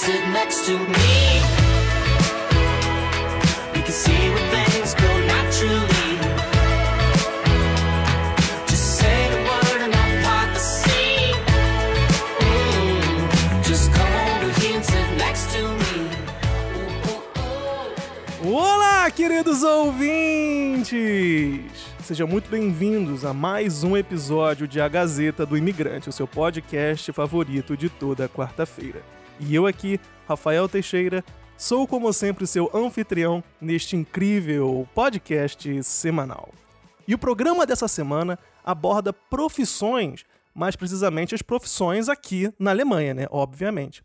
sit next to me. We can see where things go naturally. Just say the word and I'll part the sea. Mm, Just come over here and sit next to me. Olá, queridos ouvintes! Sejam muito bem-vindos a mais um episódio de A Gazeta do Imigrante, o seu podcast favorito de toda quarta-feira. E eu aqui, Rafael Teixeira, sou como sempre seu anfitrião neste incrível podcast semanal. E o programa dessa semana aborda profissões, mais precisamente as profissões aqui na Alemanha, né? Obviamente.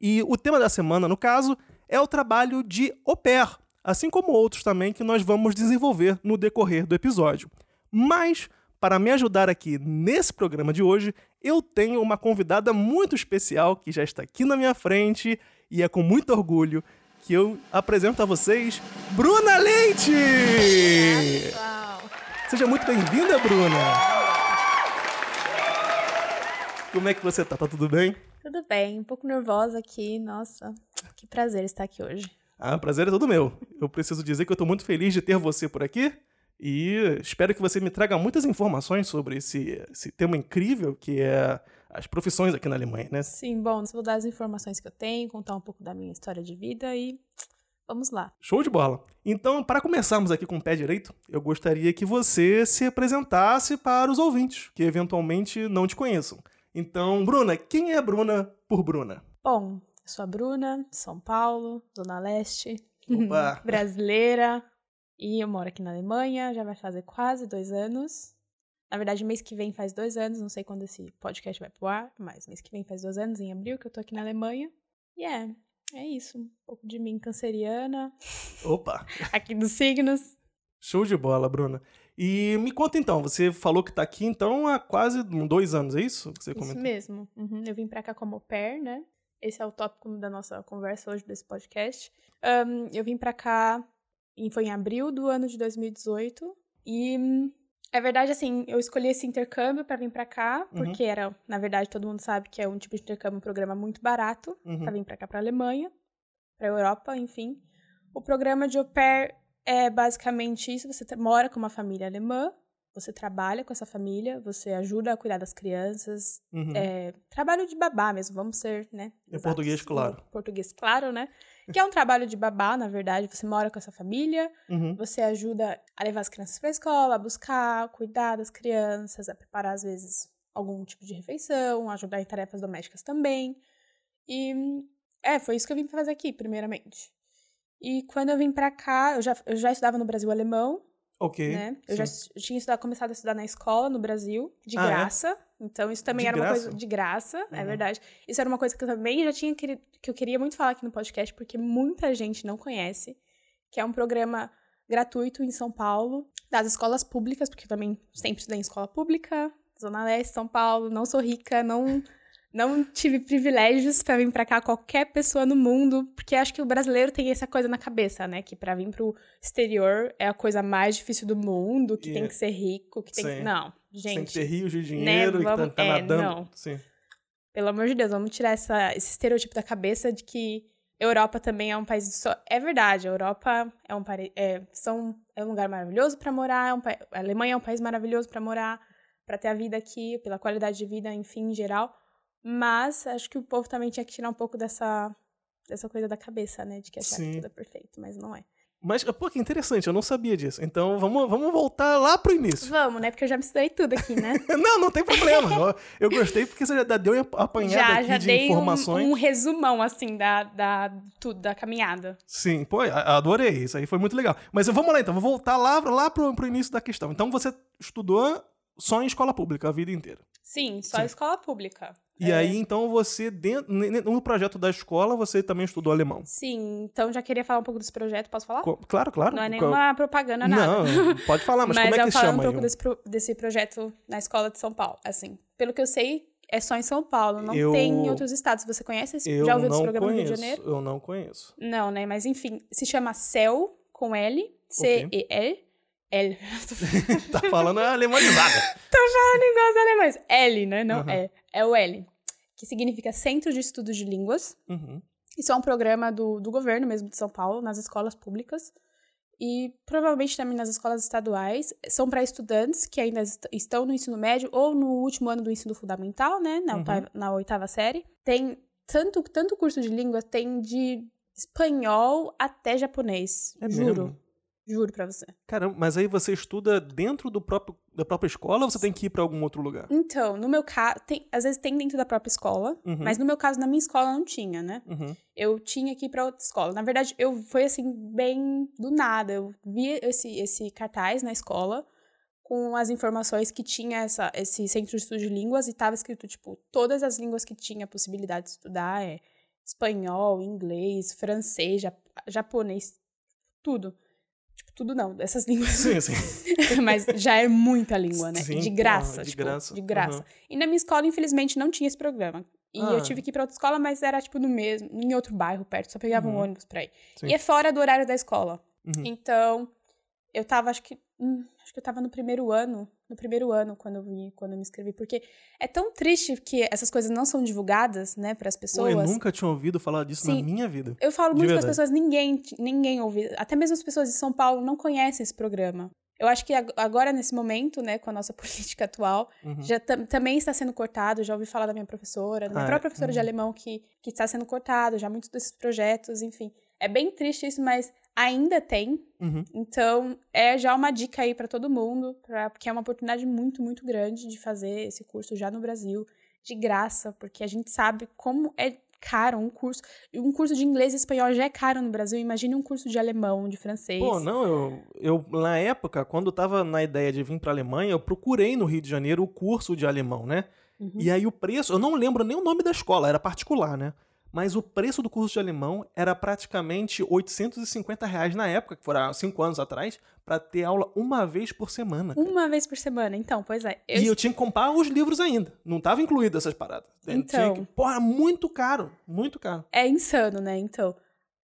E o tema da semana, no caso, é o trabalho de au pair, assim como outros também que nós vamos desenvolver no decorrer do episódio. Mas, para me ajudar aqui nesse programa de hoje, eu tenho uma convidada muito especial que já está aqui na minha frente e é com muito orgulho que eu apresento a vocês Bruna Leite! Pessoal, Seja muito bem-vinda, Bruna! Como é que você tá? Tá tudo bem? tudo bem? Um pouco nervosa aqui. Nossa, que prazer estar aqui hoje. Ah, prazer é todo meu. Eu preciso dizer que eu tô muito feliz de ter você por aqui e espero que você me traga muitas informações sobre esse, esse tema incrível que é as profissões aqui na Alemanha, né? Sim, bom, vou dar as informações que eu tenho, contar um pouco da minha história de vida e vamos lá. Show de bola! Então, para começarmos aqui com o pé direito, eu gostaria que você se apresentasse para os ouvintes que eventualmente não te conheçam. Então, Bruna, quem é Bruna por Bruna? Bom, eu sou a Bruna, São Paulo, Zona Leste, brasileira, e eu moro aqui na Alemanha, já vai fazer quase dois anos. Na verdade, mês que vem faz dois anos, não sei quando esse podcast vai pro ar, mas mês que vem faz dois anos, em abril, que eu tô aqui na Alemanha. E é, é isso. Um pouco de mim canceriana, Opa! aqui dos signos. Show de bola, Bruna. E me conta então, você falou que tá aqui então há quase dois anos, é isso? Que você Isso comentou? mesmo. Uhum, Eu vim pra cá como au pair, né? Esse é o tópico da nossa conversa hoje desse podcast. Ahn, eu vim pra cá, foi em abril do ano de 2018. E é verdade, assim, eu escolhi esse intercâmbio pra vir pra cá, Uhum. porque era, na verdade, todo mundo sabe que é um tipo de intercâmbio, um programa muito barato, Uhum. pra vir pra cá, pra Alemanha, pra Europa, enfim. O programa de au pair é basicamente isso: você mora com uma família alemã, você trabalha com essa família, você ajuda a cuidar das crianças, Uhum. é, trabalho de babá mesmo, vamos ser, né? Em exatos. português, claro. Em Português, claro, né? Que é um trabalho de babá, na verdade. Você mora com essa família, Uhum. você ajuda a levar as crianças pra escola, a buscar, cuidar das crianças, a preparar, às vezes, algum tipo de refeição, ajudar em tarefas domésticas também. E, é, foi isso que eu vim fazer aqui, primeiramente. E quando eu vim pra cá, eu já, eu já estudava no Brasil alemão, Ok. né? Eu já tinha estudado, começado a estudar na escola no Brasil, de Ah, é? graça. Então, isso também De era uma graça? coisa de graça, é Uhum. verdade. Isso era uma coisa que eu também já tinha querido, que eu queria muito falar aqui no podcast, porque muita gente não conhece, que é um programa gratuito em São Paulo, das escolas públicas, porque eu também sempre estudei em escola pública, Zona Leste, São Paulo, não sou rica, não não tive privilégios pra vir pra cá qualquer pessoa no mundo, porque acho que o brasileiro tem essa coisa na cabeça, né, que pra vir pro exterior é a coisa mais difícil do mundo, que tem que ser rico, que tem Sim. que... Não, Tem que gente, ter rios de dinheiro e tá, vamos- tá é, nadando. não. Sim. pelo amor de Deus, vamos tirar essa, esse estereotipo da cabeça de que Europa também é um país só. É verdade, a Europa é um, pare- é, são, é um lugar maravilhoso pra morar, é um a Alemanha é um país maravilhoso pra morar, pra ter a vida aqui, pela qualidade de vida, enfim, em geral. Mas acho que o povo também tinha que tirar um pouco dessa, dessa coisa da cabeça, né? De que achar Sim. que tudo é perfeito, mas não é. Mas, pô, que interessante, eu não sabia disso. Então, vamos, vamos voltar lá pro início. Vamos, né? Porque eu já me estudei tudo aqui, né? não, não tem problema. eu, gostei porque você já deu uma apanhada já, aqui já de dei um, informações. um resumão, assim, da, da, tudo, da caminhada. Sim, pô, adorei. Isso aí foi muito legal. Mas vamos lá então, vou voltar lá, lá pro, pro início da questão. Então, você estudou só em escola pública a vida inteira. Sim, só Sim. escola pública. E É. aí, então, você, dentro, no projeto da escola, você também estudou alemão. Sim, então já queria falar um pouco desse projeto, posso falar? Co- Claro, claro. Não é nenhuma propaganda, nada. Não, pode falar, mas, como é eu que chama um pouco desse, pro- desse projeto na escola de São Paulo. Assim, pelo que eu sei, é só em São Paulo, não Eu- tem em outros estados. Você conhece? esse- Eu já ouviu desse não programa no Rio conheço. de Janeiro? Eu não conheço. Não, né? Mas enfim, se chama CEL com L, C-E-L. L. tá falando alemanizada. falando igual os alemães. L, né? Não Uhum. é. É o L. Que significa Centro de Estudos de Línguas. Uhum. Isso é um programa do, do governo mesmo de São Paulo, nas escolas públicas. E provavelmente também nas escolas estaduais. São para estudantes que ainda est- estão no ensino médio ou no último ano do ensino fundamental, né? Na, Uhum. oitava, na oitava série. Tem tanto, tanto curso de língua, tem de espanhol até japonês. É juro. mesmo? Juro pra você. Caramba, mas aí você estuda dentro do próprio, da própria escola ou você tem que ir pra algum outro lugar? Então, no meu caso, às vezes tem dentro da própria escola, Uhum. mas no meu caso, na minha escola não tinha, né? Uhum. Eu tinha que ir pra outra escola. Na verdade, eu foi assim, bem do nada. Eu vi esse, esse cartaz na escola com as informações que tinha essa, esse centro de estudo de línguas e tava escrito, tipo, todas as línguas que tinha possibilidade de estudar é espanhol, inglês, francês, jap- japonês, tudo. Tudo não, essas línguas. Sim, sim. Mas já é muita língua, né? Sim, de porra, graça, de tipo, graça. de graça. Aham. E na minha escola, infelizmente, não tinha esse programa. E Ah. eu tive que ir pra outra escola, mas era, tipo, no mesmo, em outro bairro perto, só pegava um Uhum. ônibus pra ir. Sim. E é fora do horário da escola. Uhum. Então, eu tava, acho que. hum, acho que eu tava no primeiro ano. No primeiro ano, quando eu quando eu me inscrevi. Porque é tão triste que essas coisas não são divulgadas, né, pras Pô, pessoas. eu nunca tinha ouvido falar disso na Sim. minha vida. Eu falo De muito com as pessoas, ninguém, ninguém ouve. Até mesmo as pessoas de São Paulo não conhecem esse programa. Eu acho que ag- agora, nesse momento, né, com a nossa política atual, Uhum. já tam- também está sendo cortado. Já ouvi falar da minha professora, da minha Ah, é? própria professora de Uhum. alemão, que, que está sendo cortado, já muitos desses projetos, enfim. É bem triste isso, mas ainda tem. Uhum. Então, é já uma dica aí para todo mundo, pra, porque é uma oportunidade muito, muito grande de fazer esse curso já no Brasil, de graça, porque a gente sabe como é caro um curso. Um curso de inglês e espanhol já é caro no Brasil, imagine um curso de alemão, de francês. Pô, não, eu, eu, na época, quando eu tava na ideia de vir pra Alemanha, eu procurei no Rio de Janeiro o curso de alemão, né? Uhum. E aí o preço, eu não lembro nem o nome da escola, era particular, né? Mas o preço do curso de alemão era praticamente 850 reais na época, que foram cinco anos atrás, pra ter aula uma vez por semana. cara. Uma vez por semana, então, pois é. Eu E eu tinha que comprar os livros ainda. Não tava incluído essas paradas. Então. que- Porra, muito caro. Muito caro. É insano, né? Então,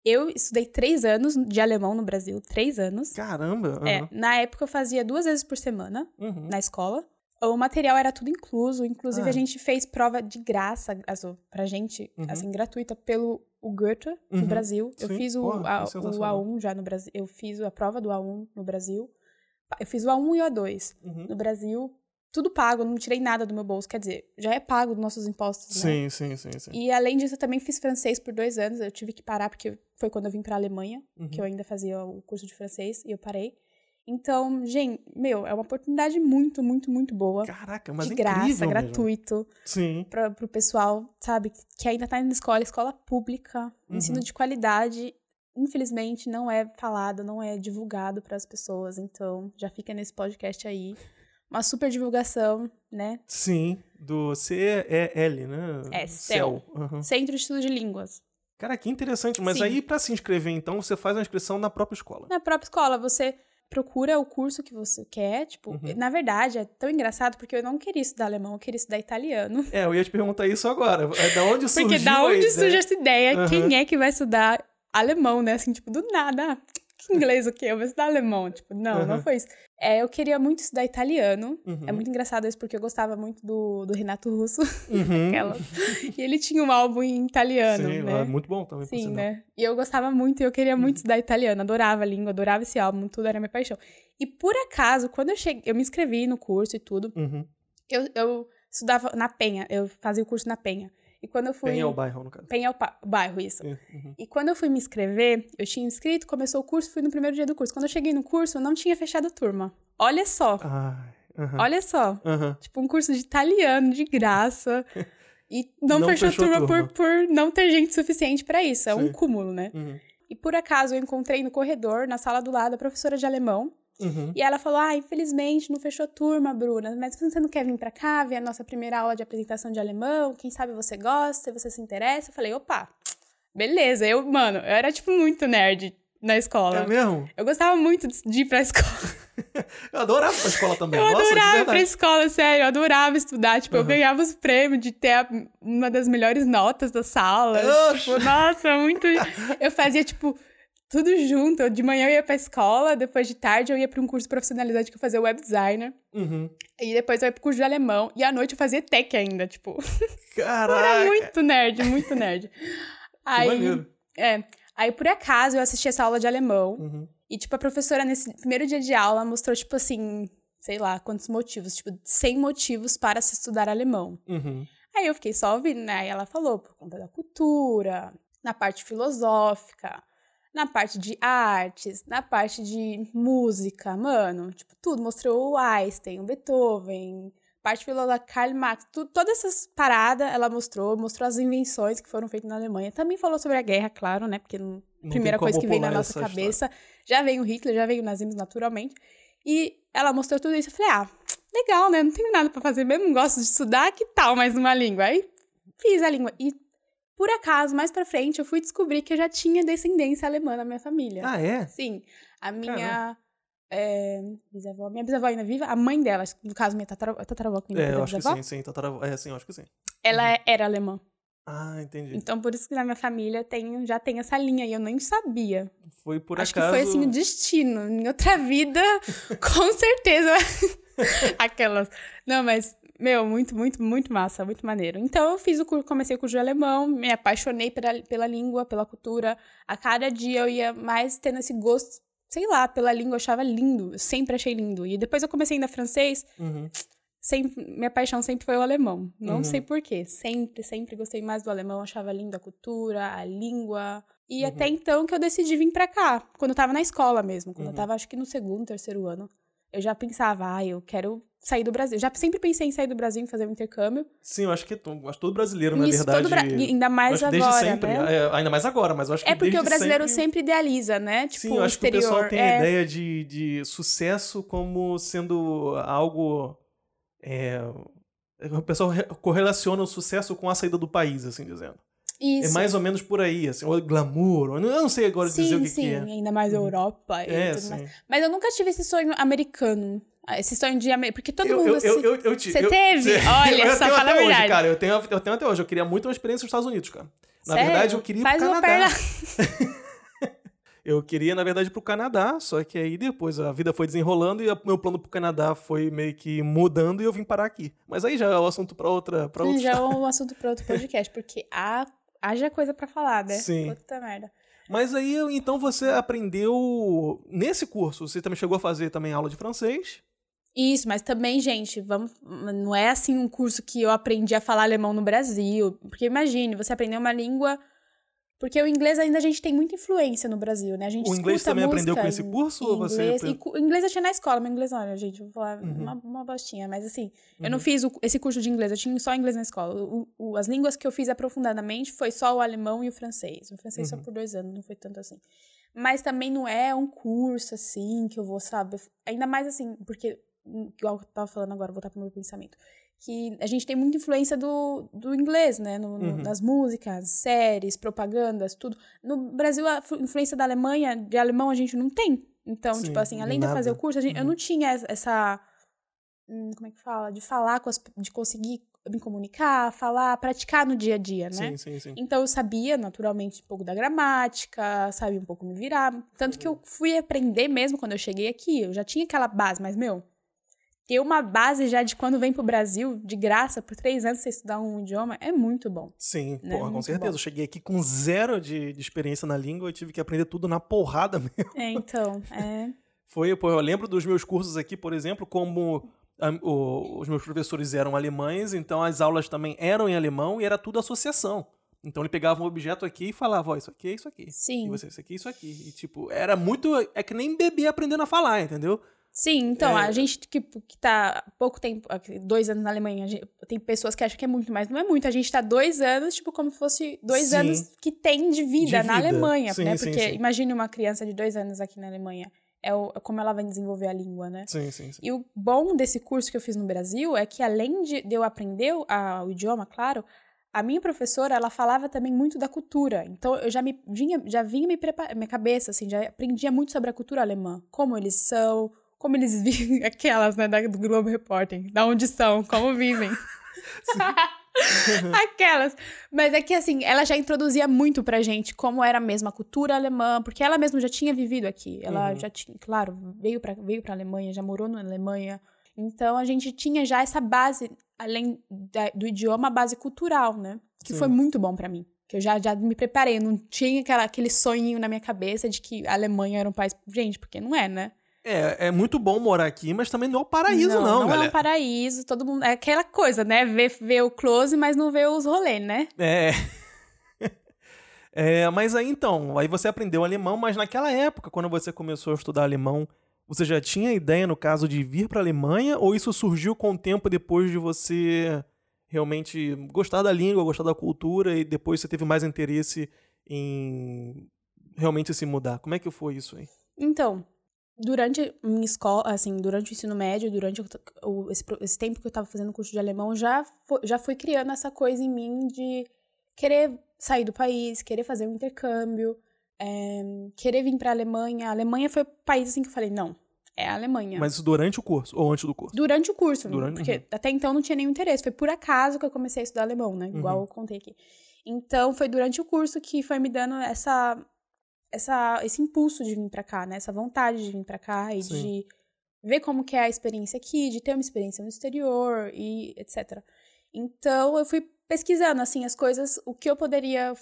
eu estudei três anos de alemão no Brasil, três anos. Caramba. É, aham. na época eu fazia duas vezes por semana. Uhum. na escola. O material era tudo incluso, inclusive Ah. a gente fez prova de graça, assim, pra gente, Uhum. assim, gratuita, pelo o Goethe, Uhum. no Brasil. Eu Sim. fiz o, Porra, a, o sensacional. A1 já no Brasil, eu fiz a prova do A1 no Brasil. Eu fiz o A1 e o A2 Uhum. no Brasil, tudo pago, não tirei nada do meu bolso, quer dizer, já é pago dos nossos impostos, né? Sim, sim, sim, sim. E além disso, eu também fiz francês por dois anos. Eu tive que parar porque foi quando eu vim pra Alemanha, Uhum. que eu ainda fazia o curso de francês, e eu parei. Então, gente, meu, é uma oportunidade muito, muito, muito boa. Caraca, mas de graça, mesmo. gratuito, Sim. pra, pro pessoal, sabe, que ainda tá indo na escola, escola pública, Uhum. ensino de qualidade. Infelizmente, não é falado, não é divulgado para as pessoas. Então, já fica nesse podcast aí. Uma super divulgação, né? Sim, do CEL, né? É, CEL. Aham. Centro de Estudo de Línguas. Cara, que interessante. Mas Sim. aí, pra se inscrever, então, você faz a inscrição na própria escola. Na própria escola, você procura o curso que você quer. Tipo, Uhum. na verdade, é tão engraçado porque eu não queria estudar alemão, eu queria estudar italiano. É, eu ia te perguntar isso agora. É da onde surgiu Porque da onde surge essa ideia? Aham. Quem é que vai estudar alemão, né? Assim, tipo, do nada. Que inglês o quê? Eu vou estudar alemão. Tipo, não, não Aham. foi isso. É, eu queria muito estudar italiano. Uhum. É muito engraçado isso porque eu gostava muito do, do Renato Russo. Uhum. aquela. e ele tinha um álbum em italiano, Sim, né? é muito bom também, Sim, né? E eu gostava muito, e eu queria muito estudar italiano, adorava a língua, adorava esse álbum, tudo era minha paixão. E por acaso, quando eu cheguei, eu me inscrevi no curso e tudo, Uhum. eu, eu estudava na Penha, eu fazia o curso na Penha. E quando eu fui. Penha é o bairro, no caso. Penha é o pa- bairro, isso. É, uhum. E quando eu fui me inscrever, eu tinha inscrito, começou o curso, fui no primeiro dia do curso. Quando eu cheguei no curso, eu não tinha fechado a turma. Olha só, Ai, aham. olha só. Aham. Tipo, um curso de italiano, de graça. E não, Não fechou, fechou a turma, turma. Por, por não ter gente suficiente pra isso. É um Sim. cúmulo, né? Uhum. E por acaso eu encontrei no corredor, na sala do lado, a professora de alemão. Uhum. E ela falou: Ah, infelizmente não fechou a turma, Bruna. Mas você não quer vir pra cá, ver a nossa primeira aula de apresentação de alemão? Quem sabe você gosta, você se interessa? Eu falei: opa, beleza. Eu, mano, eu era tipo muito nerd na escola. É mesmo? Eu gostava muito de ir pra escola. Eu adorava a escola também. Eu Nossa, adorava ir pra escola, sério. Eu adorava estudar. Tipo, eu Uhum. ganhava os prêmios de ter uma das melhores notas da sala. Oxe. Tipo, nossa, muito. Eu fazia, tipo, tudo junto. Eu- De manhã eu ia pra escola, depois de tarde eu ia pra um curso profissionalizante que eu fazia web designer. Uhum. E depois eu ia pro curso de alemão. E à noite eu fazia tech ainda, tipo. Caraca. Era muito nerd, muito nerd. Aí, maneiro. é, aí, por acaso, eu assisti essa aula de alemão. Uhum. E, tipo, a professora, nesse primeiro dia de aula, mostrou, tipo assim, sei lá, quantos motivos. Tipo, 100 motivos para se estudar alemão. Uhum. Aí eu fiquei só ouvindo, né? Aí ela falou por conta da cultura, na parte filosófica, na parte de artes, na parte de música, mano. Tipo, tudo. Mostrou o Einstein, o Beethoven, parte filosófica, Karl Marx, tu- todas essas paradas ela mostrou. Mostrou as invenções que foram feitas na Alemanha. Também falou sobre a guerra, claro, né? Porque não- Não primeira coisa que vem na nossa cabeça. Já veio o Hitler, já veio o nazismo naturalmente. E ela mostrou tudo isso. Eu falei, ah, legal, né? Não tenho nada pra fazer mesmo, gosto de estudar, que tal mais uma língua? Aí fiz a língua. E, por acaso, mais pra frente, eu fui descobrir que eu já tinha descendência alemã na minha família. Ah, é? Sim, a minha é, bisavó, minha bisavó ainda viva, a mãe dela, no caso, minha tatara- tataravó, que É, eu minha acho que bisavó, sim, sim. Tataravó. É, sim, eu acho que sim. ela é- era alemã. Ah, entendi. Então, por isso que na minha família tem, já tem essa linha, e eu nem sabia. Foi por Acho acaso. que foi assim o destino. Em outra vida, com certeza. Aquelas. Não, mas, meu, muito, muito, muito massa, muito maneiro. Então eu fiz o curso, comecei o curso de alemão, me apaixonei pela, pela língua, pela cultura. A cada dia eu ia mais tendo esse gosto, sei lá, pela língua, eu achava lindo. Eu sempre achei lindo. E depois eu comecei ainda francês. Uhum. Sempre, minha paixão sempre foi o alemão. Não Uhum. sei porquê. Sempre, sempre gostei mais do alemão. Achava lindo a cultura, a língua. E Uhum. até então que eu decidi vir pra cá. Quando eu tava na escola mesmo. Quando Uhum. eu tava, acho que no segundo, terceiro ano. Eu já pensava, ah, eu quero sair do Brasil. Já sempre pensei em sair do Brasil e fazer um intercâmbio. Sim, eu acho que acho todo brasileiro, na Isso verdade. todo Bra- ainda mais que desde agora, sempre. né? é, ainda mais agora, mas eu acho que É porque o brasileiro sempre... sempre idealiza, né? Tipo, Sim, eu acho que o exterior. pessoal tem é, a ideia de, de sucesso como sendo algo. é, o pessoal re- correlaciona o sucesso com a saída do país, assim dizendo. Isso. É mais ou menos por aí, assim, ou glamour. Eu não sei agora sim, dizer o que, sim, que é. ainda mais Europa e É, tudo sim. mais. Mas eu nunca tive esse sonho americano. Ah, Esse sonho de... Porque todo eu, mundo... eu, assim, eu, eu, eu te- Você teve? Olha, eu só tenho fala a até hoje, verdade. cara. Eu tenho, eu tenho até hoje. Eu queria muito uma experiência nos Estados Unidos, cara. Na Sério? verdade, eu queria ir Faz pro uma Canadá. perna- Eu queria, na verdade, ir pro Canadá, só que aí depois a vida foi desenrolando e o meu plano pro Canadá foi meio que mudando e eu vim parar aqui. Mas aí já é o assunto pra outra, pra outra Já é um assunto para outro podcast, porque há, haja coisa pra falar, né? Sim. Puta merda. Mas aí, então, você aprendeu nesse curso, você também chegou a fazer também aula de francês. Isso, mas também, gente, vamos, não é assim um curso que eu aprendi a falar alemão no Brasil. Porque imagine, você aprender uma língua. Porque o inglês ainda a gente tem muita influência no Brasil, né? A gente O inglês também aprendeu com esse curso ou você Inglês, apre- e cu- inglês eu tinha na escola, mas inglês olha, gente, vou falar Uhum. uma, uma bostinha, mas assim, eu não fiz o- esse curso de inglês, eu tinha só inglês na escola. O- o- as línguas que eu fiz aprofundadamente foi só o alemão e o francês. O francês só Uhum. por dois anos, não foi tanto assim. Mas também não é um curso assim que eu vou saber. Ainda mais assim, porque, hum, igual eu tava falando agora, vou voltar pro meu pensamento. Que a gente tem muita influência do, do inglês, né? No, Uhum. nas músicas, séries, propagandas, tudo. No Brasil, a flu- influência da Alemanha, de alemão, a gente não tem. Então, Sim, tipo assim, além de eu nada. fazer o curso, gente- eu Uhum. não tinha es- essa. hum, Como é que fala? De falar com as. de conseguir me comunicar, falar, praticar no dia a dia, né? Sim, sim, sim. Então eu sabia, naturalmente, um pouco da gramática, sabia um pouco me virar. Tanto que eu fui aprender mesmo quando eu cheguei aqui. Eu já tinha aquela base, mas, meu, ter uma base já de quando vem pro Brasil, de graça, por três anos você estudar um idioma, é muito bom. Sim, Né? porra, com Muito certeza. bom. Eu cheguei aqui com zero de, de experiência na língua e tive que aprender tudo na porrada mesmo. É, então, é. Foi, pô, eu lembro dos meus cursos aqui, por exemplo, como ah, o- os meus professores eram alemães, então as aulas também eram em alemão e era tudo associação. Então ele pegava um objeto aqui e falava, ó, isso aqui é isso aqui. E Sim. você, isso aqui é isso aqui. E tipo, era muito. É que nem bebê aprendendo a falar, entendeu? Sim, então, É. a gente que, que tá há pouco tempo, dois anos na Alemanha, gente- tem pessoas que acham que é muito, mas não é muito. A gente tá dois anos, tipo, como se fosse dois Sim. anos que tem de vida, De na vida. Alemanha, Sim, né? sim, Porque imagine uma criança de dois anos aqui na Alemanha. É, o- é como ela vai desenvolver a língua, né? Sim, sim, sim. E o bom desse curso que eu fiz no Brasil é que, além de, de eu aprender o, a- o idioma, claro, a minha professora, ela falava também muito da cultura. Então, eu já me vinha, já vinha me preparar, minha cabeça, assim, já aprendia muito sobre a cultura alemã. Como eles são, como eles vivem, aquelas, né, da, do Globo Repórter. Da onde são, como vivem. Aquelas. Mas é que, assim, ela já introduzia muito pra gente como era mesmo a cultura alemã, porque ela mesma já tinha vivido aqui. Ela Uhum. já tinha, claro, veio pra, veio pra Alemanha, já morou na Alemanha. Então, a gente tinha já essa base, além da- do idioma, a base cultural, né? Que Sim. foi muito bom pra mim. Que eu já, já me preparei, não tinha aquela, aquele sonhinho na minha cabeça de que a Alemanha era um país. Gente, porque não é, né? É, é muito bom morar aqui, mas também não é o paraíso, não, não, não é um paraíso, todo mundo. É aquela coisa, né? Ver, ver o close, mas não ver os rolês, né? É. É, mas aí então, aí você aprendeu alemão, mas naquela época, quando você começou a estudar alemão, você já tinha ideia, no caso, de vir para a Alemanha? Ou isso surgiu com o tempo depois de você realmente gostar da língua, gostar da cultura e depois você teve mais interesse em realmente se mudar? Como é que foi isso aí? Então, durante minha escola, assim, durante o ensino médio, durante o, esse, esse tempo que eu tava fazendo curso de alemão, já, fo- já fui criando essa coisa em mim de querer sair do país, querer fazer um intercâmbio, é, querer vir pra Alemanha. A Alemanha foi o país, assim, que eu falei, não, é a Alemanha. Mas isso durante o curso ou antes do curso? Durante o curso, Durante- porque uhum. até então não tinha nenhum interesse. Foi por acaso que eu comecei a estudar alemão, né? Igual Uhum. eu contei aqui. Então, foi durante o curso que foi me dando essa, essa, esse impulso de vir pra cá, né? Essa vontade de vir pra cá e Sim. de ver como que é a experiência aqui, de ter uma experiência no exterior e etc. Então, eu fui pesquisando, assim, as coisas, o que eu poderia...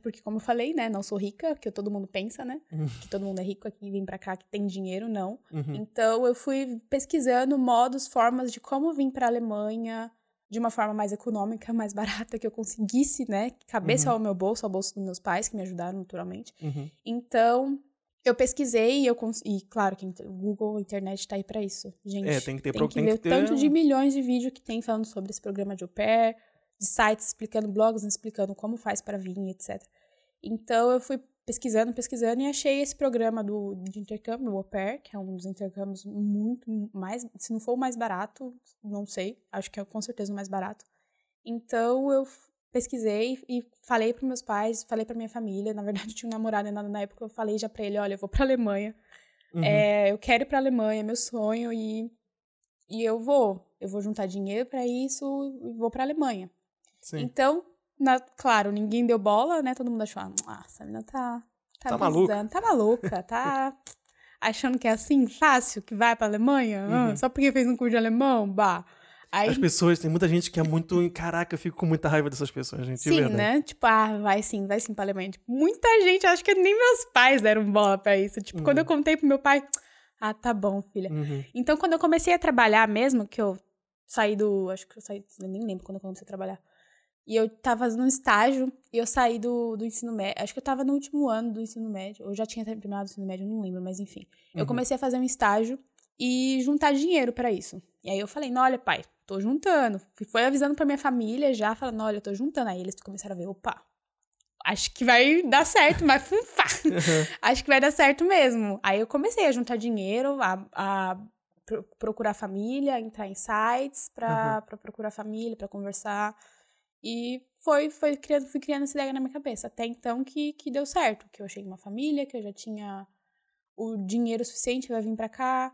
Porque, como eu falei, né? Não sou rica, que todo mundo pensa, né? Uhum. Que todo mundo é rico aqui, vem pra cá, que tem dinheiro, não. Uhum. Então eu fui pesquisando modos, formas de como vir para a Alemanha de uma forma mais econômica, mais barata, que eu conseguisse, né, que cabesse Uhum. ao meu bolso, ao bolso dos meus pais, que me ajudaram naturalmente. Uhum. Então eu pesquisei e eu cons... e claro que o Google, a internet tá aí para isso, gente. É, tem que ter tem pro- que tem ver que o ter tanto de milhões de vídeos que tem falando sobre esse programa de au pair, de sites explicando blogs, explicando como faz para vir, etc. Então eu fui pesquisando, pesquisando e achei esse programa do, de intercâmbio, o Au Pair, que é um dos intercâmbios muito mais, se não for o mais barato, não sei, acho que é com certeza o mais barato. Então eu pesquisei e falei para meus pais, falei para minha família, na verdade eu tinha um namorado ainda na época, eu falei já para ele, olha, eu vou para Alemanha, Uhum. é, eu quero ir para Alemanha, é meu sonho e e eu vou, eu vou juntar dinheiro para isso e vou para Alemanha. Sim. Então, na- claro, ninguém deu bola, né? Todo mundo achou, ah, essa menina tá. Tá, Tá maluca." Tá maluca, tá achando que é assim, fácil, que vai pra Alemanha? Ah, Uhum. só porque fez um curso de alemão? Bah. Aí, As pessoas, tem muita gente que é muito. Caraca, eu fico com muita raiva dessas pessoas, gente. sim, né? Tipo, ah, vai sim, vai sim pra Alemanha. Tipo, muita gente, acho que nem meus pais deram bola pra isso. Tipo, quando eu contei pro meu pai, ah, tá bom, filha. Uhum. Então, quando eu comecei a trabalhar mesmo, que eu saí do. Acho que eu saí. Nem lembro quando eu comecei a trabalhar. E eu tava fazendo um estágio e eu saí do, do ensino médio. Acho que eu tava no último ano do ensino médio. Ou já tinha terminado o ensino médio, não lembro, mas enfim. Eu Uhum. comecei a fazer um estágio e juntar dinheiro pra isso. E aí eu falei, não, olha, pai, tô juntando. E Foi avisando pra minha família já, falando, olha, eu tô juntando. Aí eles começaram a ver, opa, acho que vai dar certo, vai funfar. acho que vai dar certo mesmo. Aí eu comecei a juntar dinheiro, a, a pro- procurar família, entrar em sites pra, pra procurar família, pra conversar. E foi, foi criando, fui criando essa ideia na minha cabeça. Até então que, que deu certo. Que eu achei uma família, que eu já tinha o dinheiro suficiente pra vir pra cá,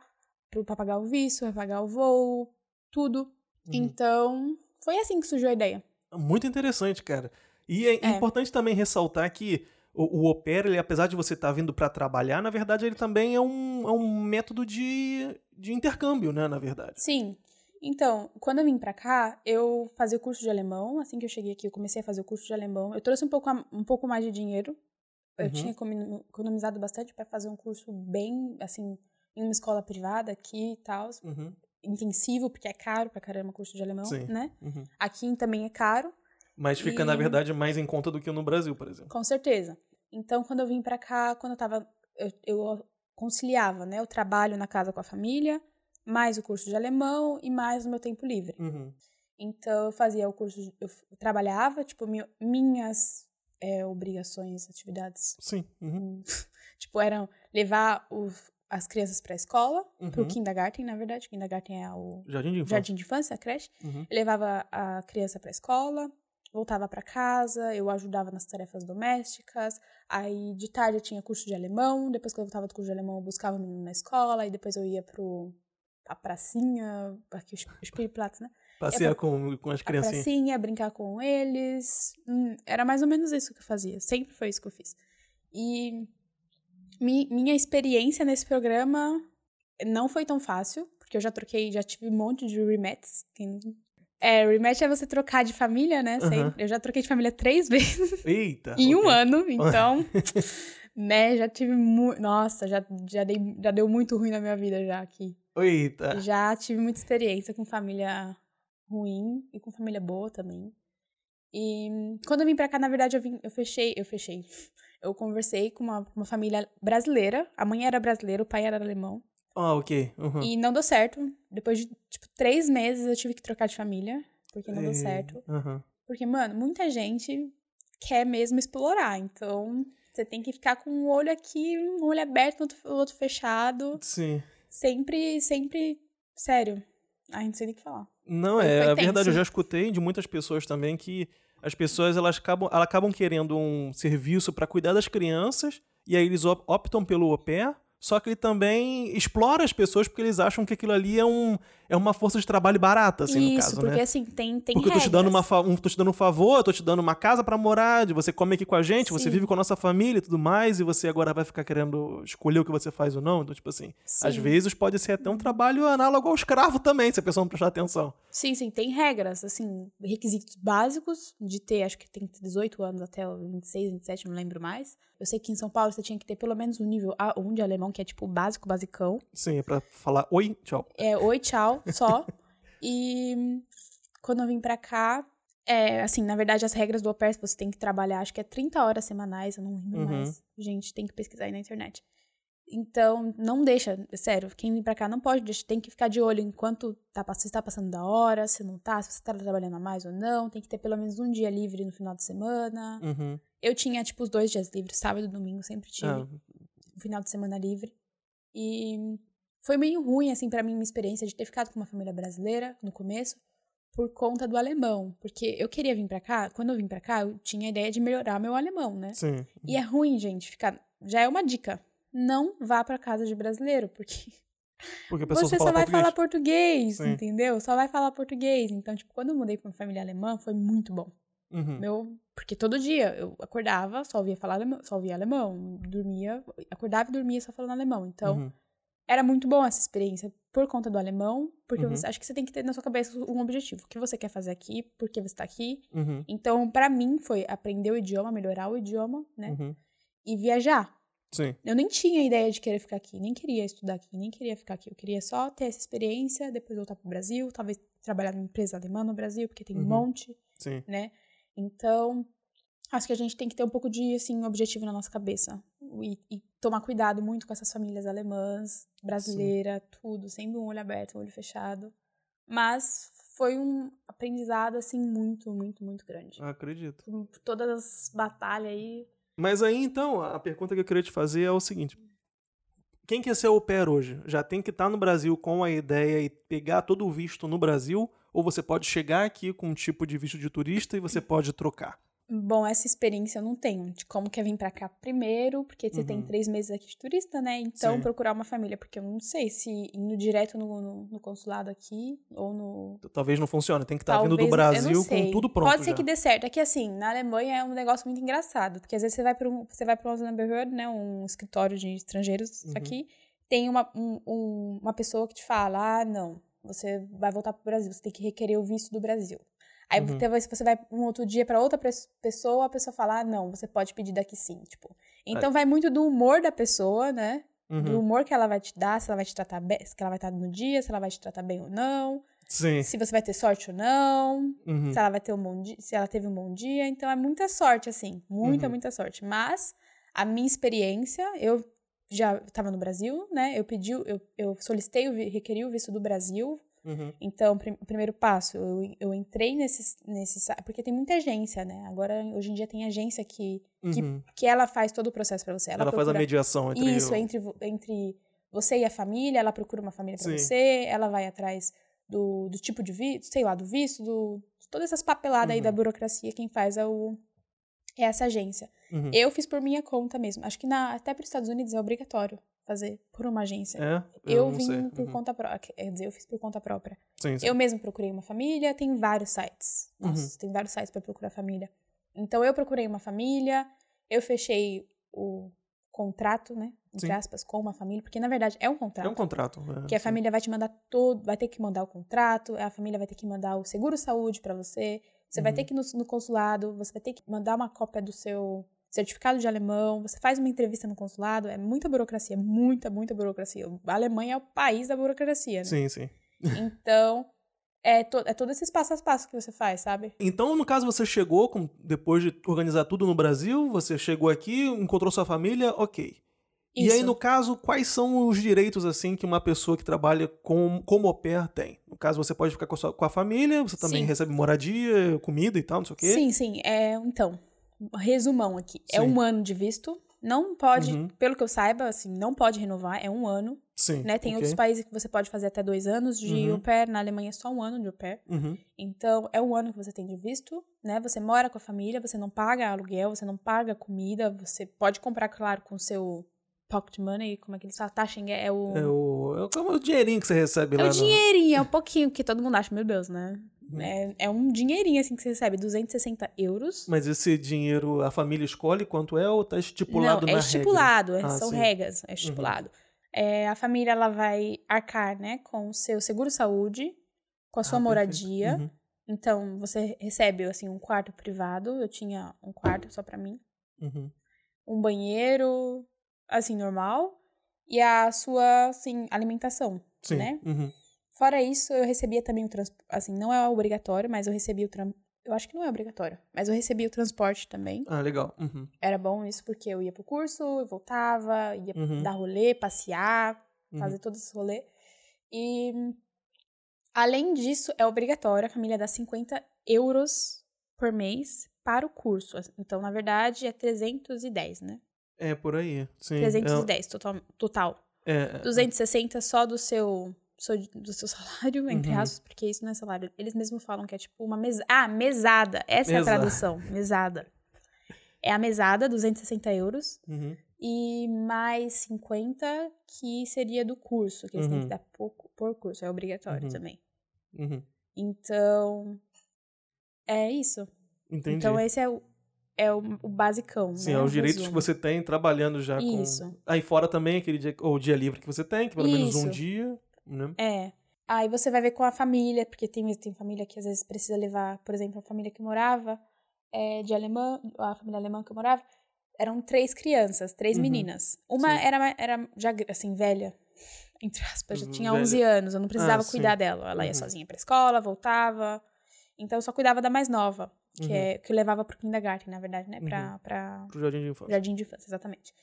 pra pagar o visto, pra pagar o voo, tudo. Uhum. Então, foi assim que surgiu a ideia. Muito interessante, cara. E é, É. importante também ressaltar que o, o pair, ele, apesar de você estar vindo pra trabalhar, na verdade ele também é um, é um método de, de intercâmbio, né, na verdade. Sim. Então, quando eu vim pra cá, eu fazia o curso de alemão. Assim que eu cheguei aqui, eu comecei a fazer o curso de alemão. Eu trouxe um pouco, um pouco mais de dinheiro. Eu Uhum. tinha economi- economizado bastante pra fazer um curso bem, assim, em uma escola privada aqui e tal. Uhum. Intensivo, porque é caro pra caramba o curso de alemão, Sim. né? Uhum. Aqui também é caro. Mas fica, na E- verdade, mais em conta do que no Brasil, por exemplo. Com certeza. Então, quando eu vim pra cá, quando eu tava. Eu, eu conciliava, né? O trabalho na casa com a família, mais o curso de alemão e mais o meu tempo livre. Uhum. Então, eu fazia o curso. de- eu trabalhava, tipo, mi- minhas é, obrigações, atividades. Sim. Uhum. Tipo, eram levar os- as crianças pra escola, pro Uhum. kindergarten, na verdade. O kindergarten é o Jardim de infância. jardim de infância, a creche. Uhum. Eu levava a criança para escola, voltava para casa, eu ajudava nas tarefas domésticas. Aí de tarde eu tinha curso de alemão, depois que eu voltava do curso de alemão eu buscava o menino na escola, e depois eu ia pro a pracinha, aqui o Spielplatz, né? Passear É com, com as criancinhas. pracinha, brincar com eles. Hum, era mais ou menos isso que eu fazia, sempre foi isso que eu fiz. E mi- minha experiência nesse programa não foi tão fácil, porque eu já troquei, já tive um monte de remets. Quem É, rematch é você trocar de família, né? Eu já troquei de família três vezes Eita. em um ok. ano, então. né, já tive muito. Nossa, já, já, dei, já deu muito ruim na minha vida já aqui. Eita. Já tive muita experiência com família ruim e com família boa também. E quando eu vim pra cá, na verdade, eu, vim, eu fechei, eu fechei. Eu conversei com uma, uma família brasileira. A mãe era brasileira, o pai era alemão. Ah, ok. Uhum. E não deu certo. Depois de, tipo, três meses eu tive que trocar de família. Porque não deu E- certo. Aham. Porque, mano, muita gente quer mesmo explorar. Então, você tem que ficar com um olho aqui, um olho aberto, outro, outro fechado. Sim. Sempre, sempre. Sério. Ai, não sei nem o que falar. Não, é a verdade. Eu já escutei de muitas pessoas também que as pessoas elas acabam, elas acabam querendo um serviço para cuidar das crianças e aí eles op- optam pelo au pair, só que ele também explora as pessoas porque eles acham que aquilo ali é, um, é uma força de trabalho barata, assim, no Isso, caso, porque né? assim, tem, tem Porque eu tô te, dando uma, regras. um, tô te dando um favor, eu tô te dando uma casa pra morar, de você come aqui com a gente, você Sim. vive com a nossa família e tudo mais, e você agora vai ficar querendo escolher o que você faz ou não. Então, tipo assim, às Sim. vezes pode ser até um trabalho análogo ao escravo também, se a pessoa não prestar atenção. Sim, sim, tem regras, assim, requisitos básicos de ter, acho que tem que ter 18 anos até os 26, 27, não lembro mais. Eu sei que em São Paulo você tinha que ter pelo menos um nível A1 de alemão, que é tipo básico, basicão. Sim, é pra falar oi, tchau. É oi, tchau, só. e quando eu vim pra cá, é, assim, na verdade, as regras do au pair, você tem que trabalhar, acho que é 30 horas semanais, eu não lembro Uhum. mais. Gente, tem que pesquisar aí na internet. Então, não deixa, sério, quem vem pra cá não pode, deixa, tem que ficar de olho enquanto tá, se tá passando da hora, se não tá, se você tá trabalhando a mais ou não, tem que ter pelo menos um dia livre no final de semana. Uhum. Eu tinha, tipo, os dois dias livres, sábado e domingo, sempre tive Ah, o final de semana livre. E foi meio ruim, assim, pra mim, minha experiência de ter ficado com uma família brasileira no começo, por conta do alemão. Porque eu queria vir pra cá, quando eu vim pra cá, eu tinha a ideia de melhorar meu alemão, né? sim. E é ruim, gente, ficar. Já é uma dica. Não vá pra casa de brasileiro, porque Porque a pessoa você só só vai português. falar português, Sim. entendeu? Só vai falar português. Então, tipo, quando eu mudei pra uma família alemã, foi muito bom. Uhum. Meu, porque todo dia eu acordava, só ouvia falar alemão, só ouvia alemão, dormia, acordava e dormia só falando alemão. Então, Uhum. Era muito bom essa experiência por conta do alemão, porque Uhum. você, acho que você tem que ter na sua cabeça um objetivo. O que você quer fazer aqui, por que você tá aqui. Uhum. Então, pra mim, foi aprender o idioma, melhorar o idioma, né? Uhum. E viajar. Sim. Eu nem tinha ideia de querer ficar aqui, nem queria estudar aqui, nem queria ficar aqui. Eu queria só ter essa experiência, depois voltar pro Brasil, talvez trabalhar numa empresa alemã no Brasil, porque tem um Uhum. monte Sim. né? Então, acho que a gente tem que ter um pouco de, assim, objetivo na nossa cabeça. E, e tomar cuidado muito com essas famílias alemãs, brasileira, tudo, sempre um olho aberto, um olho fechado. Mas foi um aprendizado, assim, muito, muito, muito grande. Acredito. Por por todas as batalhas aí. Mas aí, então, a pergunta que eu queria te fazer é o seguinte. Quem quer ser au pair hoje? Já tem que estar no Brasil com a ideia e pegar todo o visto no Brasil? Ou você pode chegar aqui com um tipo de visto de turista e você pode trocar? Bom, essa experiência eu não tenho, de como que é vir pra cá primeiro, porque você tem Uhum. três meses aqui de turista, né? Então, Sim. procurar uma família, porque eu não sei se indo direto no, no, no consulado aqui ou no, Talvez não funcione. Tem que estar vindo do Brasil com tudo pronto. Pode ser já. que dê certo. É que assim, na Alemanha é um negócio muito engraçado, porque às vezes você vai para um, você vai para um Behörde, né, um escritório de estrangeiros Uhum. aqui, tem uma, um- um- uma pessoa que te fala: "Ah, não, você vai voltar pro Brasil, você tem que requerer o visto do Brasil". Aí Uhum. talvez você vai um outro dia para outra pessoa, a pessoa fala: "Ah, não, você pode pedir daqui sim", tipo. Então vai muito do humor da pessoa, né? Do Uhum. humor que ela vai te dar, se ela vai te tratar bem, se ela vai estar no dia, se ela vai te tratar bem ou não, Sim. se você vai ter sorte ou não Uhum. se ela vai ter um bom dia, se ela teve um bom dia, então é muita sorte, assim, muita, Uhum. muita sorte. Mas a minha experiência, eu já estava no Brasil, né? Eu pedi, eu, eu solicitei, requeri o visto do Brasil. Uhum. Então, prim- o primeiro passo, eu, eu entrei nesse, nesse porque tem muita agência, né? Agora, hoje em dia tem agência que, que, Uhum. que ela faz todo o processo para você. Ela, faz a mediação entre isso, o... entre, entre você e a família, ela procura uma família pra Sim. você, ela vai atrás do, do tipo de visto, sei lá, do visto, do, de todas essas papeladas aí Uhum. da burocracia, quem faz é, o, é essa agência. Uhum. Eu fiz por minha conta mesmo. Acho que na, até para os Estados Unidos é obrigatório fazer por uma agência. É? Eu, não vim sei. por Uhum. conta própria. Quer dizer, eu fiz por conta própria. Sim, sim. Eu mesmo procurei uma família, tem vários sites. Nossa, Uhum. tem vários sites para procurar família. Então eu procurei uma família, eu fechei o contrato, né? Entre Sim. aspas, com uma família, porque na verdade é um contrato. É um contrato. é, Que a família vai te mandar todo, vai ter que mandar o contrato, a família vai ter que mandar o seguro saúde pra você, você vai Uhum. ter que ir no, no consulado, você vai ter que mandar uma cópia do seu certificado de alemão, você faz uma entrevista no consulado, é muita burocracia, muita, muita burocracia. A Alemanha é o país da burocracia, né? Sim, sim. Então, é, to, é todos esses passos a passo que você faz, sabe? Então, no caso, você chegou, com- depois de organizar tudo no Brasil, você chegou aqui, encontrou sua família, ok. E aí, Isso. no caso, quais são os direitos, assim, que uma pessoa que trabalha com, como au pair tem? No caso, você pode ficar com a, sua- com a família, você também Sim. recebe moradia, comida e tal, não sei o quê. Sim, sim. É, então, resumão aqui. É Sim. um ano de visto. Não pode, Uhum. pelo que eu saiba, assim, não pode renovar, é um ano. Sim. né? Tem ok. outros países que você pode fazer até dois anos de Uhum. au pair. Na Alemanha é só um ano de au pair. Uhum. Então, é um ano que você tem de visto, né? Você mora com a família, você não paga aluguel, você não paga comida, você pode comprar, claro, com o seu pocket money, como é que eles falam? Taschen é o... É o, é o- como o dinheirinho que você recebe É lá o no- dinheirinho, é um pouquinho, que todo mundo acha, meu Deus, né? Uhum. É, é um dinheirinho, assim, que você recebe, 260 euros. Mas esse dinheiro a família escolhe quanto é ou tá estipulado Não, na é estipulado, é- Ah, são sim. Uhum. regras, é estipulado. É, a família, ela vai arcar, né, com o seu seguro-saúde, com a sua Ah, moradia. Uhum. Então, você recebe, assim, um quarto privado. Eu tinha um quarto só pra mim. Uhum. Um banheiro, assim, normal. E a sua, assim, alimentação, Sim. né? Uhum. Fora isso, eu recebia também o transporte. Assim, não é obrigatório, mas eu recebia o tran... Eu acho que não é obrigatório, mas eu recebia o transporte também. Ah, legal. Uhum. Era bom isso porque eu ia pro curso, eu voltava, ia Uhum. dar rolê, passear, Uhum. fazer todo esse rolê. E além disso, é obrigatório a família dar 50 euros por mês para o curso. Então, na verdade, é 310, né? É por aí. Sim. 310 total. total. É, é, 260 só do seu, do seu salário, entre Uhum. aspas, porque isso não é salário. Eles mesmos falam que é tipo uma mesa. Ah, mesada. Essa é a Mesada. tradução. Mesada. É a mesada, 260 euros. Uhum. E mais 50 que seria do curso, que eles têm Uhum. que dar por, por curso, é obrigatório Uhum. também. Uhum. Então, é isso. Entendi. Então esse é o, é o, o basicão, Sim, né? é o os direitos que você tem trabalhando já com. Isso. Aí fora também aquele dia, ou dia livre que você tem, que pelo menos um Isso. dia, né? É. Aí você vai ver com a família, porque tem, tem família que às vezes precisa levar, por exemplo, a família que morava é, de alemã, a família alemã que eu morava, eram três crianças, três Uhum. meninas. Uma Sim. era, era já, assim, velha, entre aspas, já Hum, tinha velha. 11 anos, eu não precisava Ah, sim. cuidar dela. Ela ia Uhum. sozinha pra escola, voltava. Então eu só cuidava da mais nova, que, Uhum. é, que eu levava pro kindergarten, na verdade, né? Pra, pra, Pro jardim de infância. Jardim de infância, exatamente.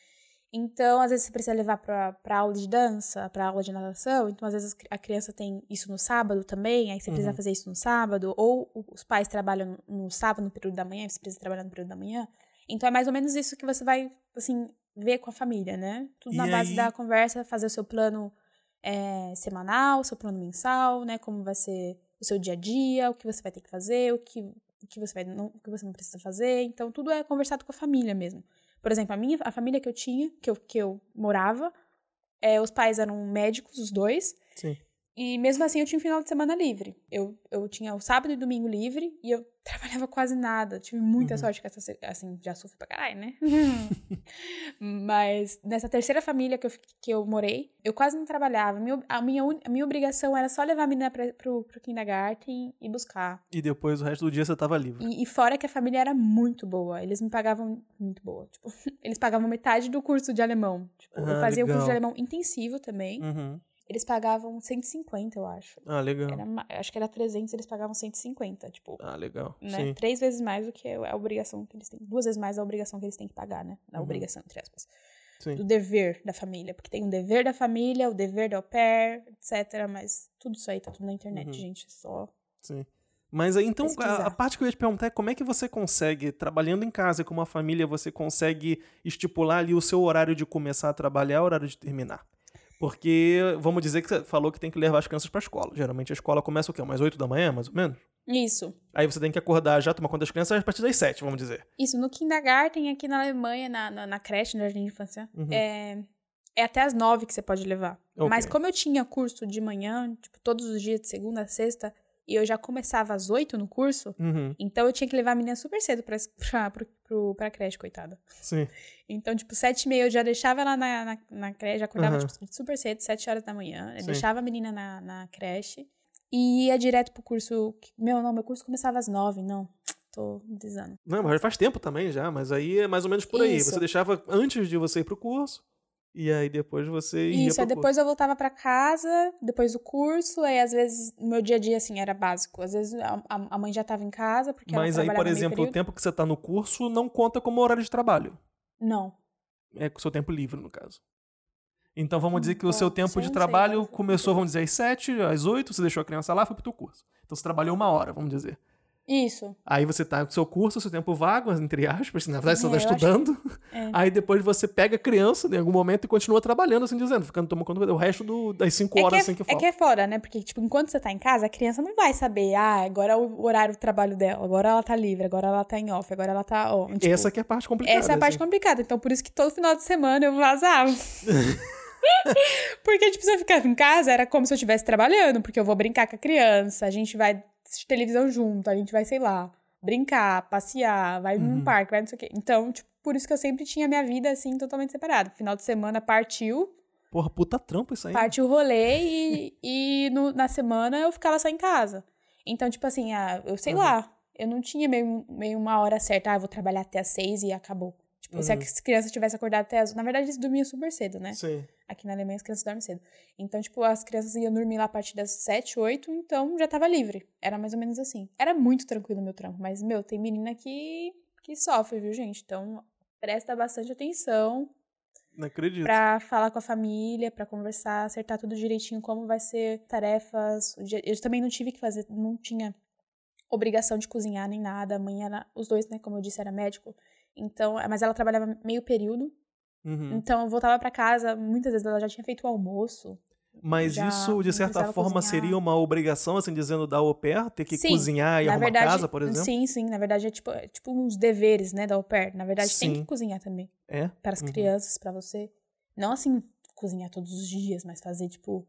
Então, às vezes você precisa levar pra aula de dança, pra aula de natação. Então, às vezes a criança tem isso no sábado também, aí você precisa Uhum. fazer isso no sábado. Ou os pais trabalham no sábado, no período da manhã, você precisa trabalhar no período da manhã. Então, é mais ou menos isso que você vai, assim, ver com a família, né? Tudo E na base aí- da conversa, fazer o seu plano é, semanal, seu plano mensal, né? Como vai ser o seu dia a dia, o que você vai ter que fazer, o que, o que você vai não, o que você não precisa fazer. Então, tudo é conversado com a família mesmo. Por exemplo, a minha a família que eu tinha, que eu, que eu morava, é, os pais eram médicos, os dois. Sim. E mesmo assim eu tinha um final de semana livre. Eu, eu tinha o sábado e domingo livre e eu trabalhava quase nada. Tive muita Uhum. sorte com essa. Assim, já sofri pra caralho, né? Mas nessa terceira família que eu, que eu morei, eu quase não trabalhava. A minha, a minha, a minha obrigação era só levar a menina pra, pro, pro kindergarten e buscar. E depois o resto do dia você tava livre. E, e fora que a família era muito boa. Eles me pagavam muito boa. Tipo, eles pagavam metade do curso de alemão. Tipo, eu Ah, fazia o curso de alemão intensivo também. Uhum. Eles pagavam 150, eu acho. Ah, legal. Era, acho que era 300, eles pagavam 150. Tipo, Ah, legal. né? Sim. Três vezes mais do que a obrigação que eles têm. Duas vezes mais a obrigação que eles têm que pagar, né? A Uhum. obrigação, entre aspas. Sim. Do dever da família. Porque tem o dever da família, o dever da au pair, etc. Mas tudo isso aí tá tudo na internet, Uhum. gente. É só. Sim. Mas aí, então, a, a parte que eu ia te perguntar é como é que você consegue, trabalhando em casa com uma família, você consegue estipular ali o seu horário de começar a trabalhar, o horário de terminar? Porque, vamos dizer que você falou que tem que levar as crianças pra escola. Geralmente a escola começa o quê? Umas 8 da manhã, mais ou menos? Isso. Aí você tem que acordar já, tomar conta das crianças a partir das 7, vamos dizer. Isso, no kindergarten, aqui na Alemanha, na, na, na creche, no jardim de infância, Uhum. é, é até as nove que você pode levar. Ok. Mas como eu tinha curso de manhã, tipo, todos os dias, de segunda a sexta, e eu já começava às 8 no curso, Uhum. então eu tinha que levar a menina super cedo pra, pra, pro, pro, pra creche, coitada. Sim. Então, tipo, sete e meia eu já deixava ela na, na, na creche, já acordava Aham. tipo, super cedo, sete horas da manhã. Eu Sim. deixava a menina na, na creche e ia direto pro curso. Meu, não, meu curso começava às nove, não. Tô desando. Não, mas faz tempo também já, mas aí é mais ou menos por aí. Isso. Você deixava antes de você ir pro curso, e aí depois você ia Isso, aí depois eu voltava pra casa, depois do curso, aí às vezes meu dia a dia, assim, era básico. Às vezes a, a- mãe já tava em casa, porque curso. Mas aí, por exemplo, o tempo que você tá no curso não conta como horário de trabalho. Não. É com o seu tempo livre, no caso. Então vamos dizer que o seu bom, tempo de trabalho começou, vamos dizer, às 7, às 8, você deixou a criança lá, foi pro teu curso. Então você trabalhou uma hora, vamos dizer. Isso. Aí você tá com seu curso, seu tempo vago, entre aspas, na verdade você É, tá estudando. É. Aí depois você pega a criança em algum momento e continua trabalhando, assim dizendo, ficando tomando conta do resto do- das 5 É que horas é, assim que é falta. que é foda, né? Porque, tipo, enquanto você tá em casa, a criança não vai saber, ah, agora é o horário do trabalho dela, agora ela tá livre, agora ela tá em off, agora ela tá on. Tipo, Essa que é a parte complicada. essa é a parte assim. complicada. Então, por isso que todo final de semana eu vazava. porque, tipo, se eu ficava em casa, era como se eu estivesse trabalhando, porque eu vou brincar com a criança, a gente vai assistir televisão junto, a gente vai, sei lá, brincar, passear, vai num Uhum. parque, vai não sei o quê. Então, tipo, por isso que eu sempre tinha minha vida, assim, totalmente separada. Final de semana partiu, Porra, puta trampa isso aí. Partiu o rolê e, e no- na semana eu ficava só em casa. Então, tipo assim, ah, eu sei Uhum. lá, eu não tinha meio, meio uma hora certa, ah, eu vou trabalhar até as seis e acabou. Tipo, se Uhum. as crianças tivessem acordado até as... Na verdade, eles dormiam super cedo, né? Sim. Aqui na Alemanha as crianças dormem cedo. Então, tipo, as crianças iam dormir lá a partir das sete, oito, então já tava livre. Era mais ou menos assim. Era muito tranquilo o meu trampo, mas, meu, tem menina que, que sofre, viu, gente? Então, presta bastante atenção Não acredito. Pra falar com a família, pra conversar, acertar tudo direitinho, como vai ser tarefas. Eu também não tive que fazer, não tinha obrigação de cozinhar nem nada. A mãe era, os dois, né, como eu disse, era médico. Então, mas ela trabalhava meio período. Uhum. Então eu voltava pra casa, muitas vezes ela já tinha feito o almoço. Mas já isso, de certa forma, cozinhar. seria uma obrigação, assim, dizendo da au pair, ter que Sim, cozinhar e arrumar verdade, casa, por exemplo? sim, sim, na verdade é tipo, é tipo uns deveres, né, da au pair. Na verdade tem Sim. que cozinhar também É? para as Uhum. crianças, pra você. Não assim cozinhar todos os dias, mas fazer tipo,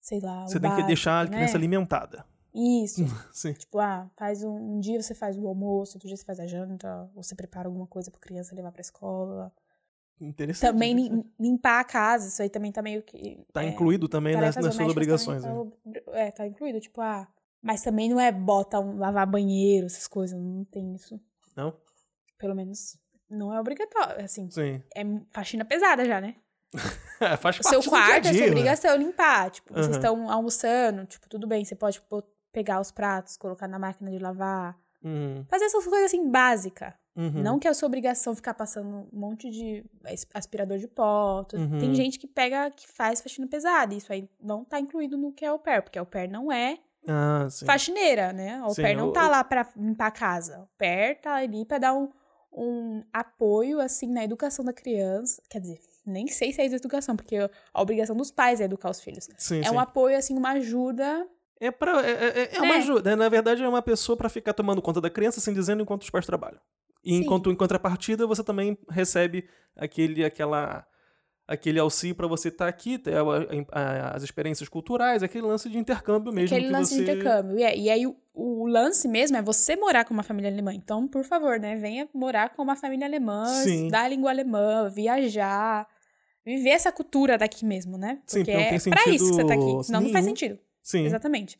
sei lá, Você tem que deixar a básico, criança né? alimentada. Isso. Sim. Tipo, ah, faz um, um dia você faz o almoço, outro dia você faz a janta, ou você prepara alguma coisa pra criança levar pra escola. Interessante. Também interessante. lim- limpar a casa, isso aí também tá meio que. Tá é, incluído também nas, tarefas nas suas obrigações. né? É, tá incluído, tipo, ah. Mas também não é bota um, lavar banheiro, essas coisas, não tem isso. Não? Pelo menos não é obrigatório, assim. Sim. É faxina pesada já, né? É, faz O seu do quarto dia é a dia, sua né? obrigação limpar. Tipo, vocês Aham. estão almoçando, tipo, tudo bem, você pode pô- pegar os pratos, colocar na máquina de lavar. Uhum, Fazer essas coisas assim, básicas. uhum. Não que é a sua obrigação ficar passando um monte de as- aspirador de pó. Uhum. Tem gente que pega, que faz faxina pesada. Isso aí não tá incluído no que é o pair, porque o pair não é Ah, faxineira, né? O Sim, pair não o- tá lá pra limpar a casa. O pair tá ali pra dar um, um apoio, assim, na educação da criança. Quer dizer, nem sei se é educação, porque a obrigação dos pais é educar os filhos. Sim, é sim. um apoio, assim, uma ajuda. É, pra, é, é- é uma Né? ajuda. né? Na verdade, é uma pessoa pra ficar tomando conta da criança, assim dizendo, enquanto os pais trabalham. E Sim. enquanto em contrapartida, você também recebe aquele, aquela, aquele auxílio pra você estar aqui, ter as experiências culturais, aquele lance de intercâmbio mesmo. aquele que lance você... de intercâmbio. E, é- e aí, o, o lance mesmo é você morar com uma família alemã. Então, por favor, né? Venha morar com uma família alemã, Sim. estudar a língua alemã, viajar, viver essa cultura daqui mesmo, né? Sim, Porque porque não é tem pra isso que você tá sentido aqui. Senão não faz sentido. Sim, Exatamente.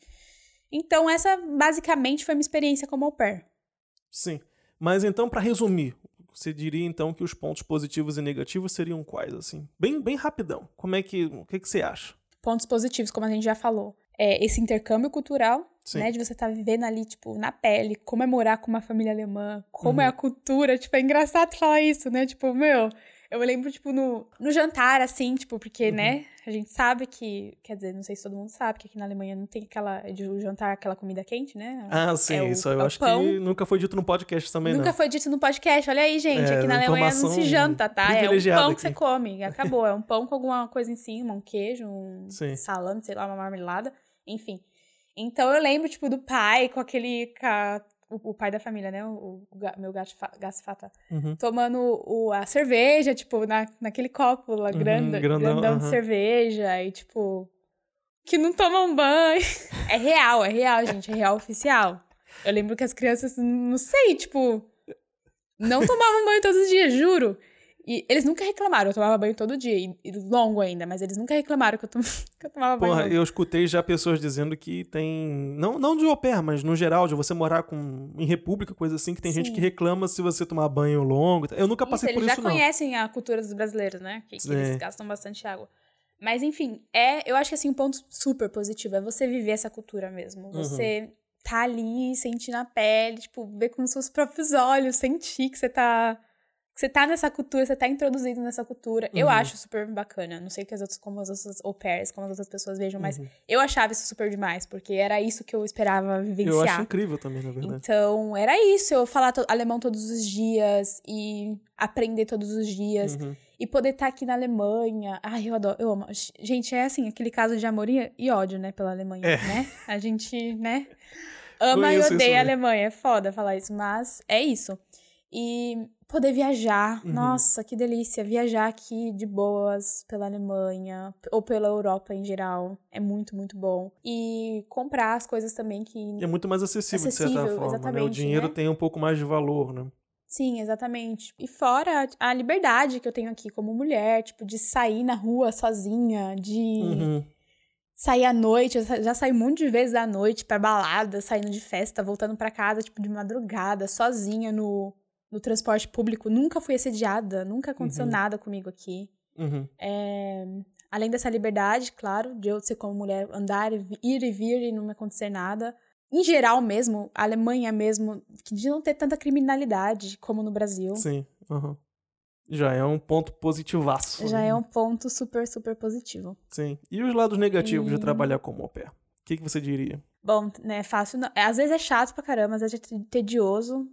Então, essa basicamente foi minha experiência como au pair. sim. Mas então, pra resumir, você diria então que os pontos positivos e negativos seriam quais, assim? Bem, bem rapidão. Como é que, o que, que você acha? Pontos positivos, como a gente já falou. É esse intercâmbio cultural, Sim. né? De você estar vivendo ali, tipo, na pele, como é morar com uma família alemã, como Uhum. é a cultura. Tipo, é engraçado falar isso, né? Tipo, meu, eu lembro, tipo, no, no jantar, assim, tipo, porque, Uhum. né? A gente sabe que, quer dizer, não sei se todo mundo sabe, que aqui na Alemanha não tem aquela, de o jantar, aquela comida quente, né? Ah, sim, o- isso eu é acho pão. que nunca foi dito no podcast também, Nunca não. foi dito no podcast. Olha aí, gente. É, aqui na Alemanha não se janta, tá? É um pão que você aqui. come. Acabou. É um pão com alguma coisa em cima, um queijo, um Sim. salame, sei lá, uma marmelada. Enfim. Então eu lembro, tipo, do pai com aquele. ca- O, o pai da família, né? O, o ga- meu gato, fa- gasfata. Uhum. Tomando o, a cerveja, tipo, na, naquele copo lá, Uhum, grande, grandão, grandão de aham. cerveja. E, tipo. que não tomam banho. É real, é real, gente, é real oficial. Eu lembro que as crianças, não sei, tipo, não tomavam banho todos os dias, juro. E eles nunca reclamaram, eu tomava banho todo dia, e, e longo ainda, mas eles nunca reclamaram que eu, tom- que eu tomava banho. Porra, eu escutei já pessoas dizendo que tem. Não, não de au pair, mas no geral, de você morar com, em república, coisa assim, que tem gente Sim. que reclama se você tomar banho longo. Eu nunca passei isso, por eles isso, já não. conhecem a cultura dos brasileiros, né? Que, que eles gastam bastante água. Mas, enfim, é, eu acho que assim, um ponto super positivo é você viver essa cultura mesmo. Uhum. Você tá ali, sentir na pele, tipo, ver com os seus próprios olhos, sentir que você tá. Que você tá nessa cultura, você tá introduzido nessa cultura. Eu Uhum. acho super bacana. Não sei que as outras, como as outras au pairs, como as outras pessoas vejam, mas Uhum. eu achava isso super demais, porque era isso que eu esperava vivenciar. Eu acho incrível também, na verdade. Então, era isso, eu falar to- alemão todos os dias e aprender todos os dias Uhum. e poder estar aqui na Alemanha. Ai, eu adoro, eu amo. Gente, é assim, aquele caso de amor e ódio, né, pela Alemanha, É. né? A gente, né, ama e Conheço isso odeia a. Alemanha. É foda falar isso, mas é isso. E poder viajar, Uhum. nossa, que delícia. Viajar aqui de boas pela Alemanha ou pela Europa em geral é muito, muito bom. E comprar as coisas também que É muito mais acessível, de certa Acessível, forma. Né? O dinheiro né? tem um pouco mais de valor, né? Sim, exatamente. E fora a liberdade que eu tenho aqui como mulher, tipo, de sair na rua sozinha, de Uhum. sair à noite. Eu já saí um monte de vezes à noite pra balada, saindo de festa, voltando pra casa, tipo, de madrugada, sozinha no, no transporte público. Nunca fui assediada, nunca aconteceu Uhum. nada comigo aqui. Uhum. É, Além dessa liberdade, claro, de eu ser como mulher, andar, ir e vir e não me acontecer nada. Em geral mesmo, a Alemanha mesmo, que de não ter tanta criminalidade como no Brasil. Sim. uhum. Já é um ponto positivaço. Já né? é um ponto super, super positivo. Sim. E os lados negativos de E- trabalhar como au pair? O que, que você diria? Bom, né, fácil. Não... é, Às vezes é chato pra caramba, às vezes é tedioso.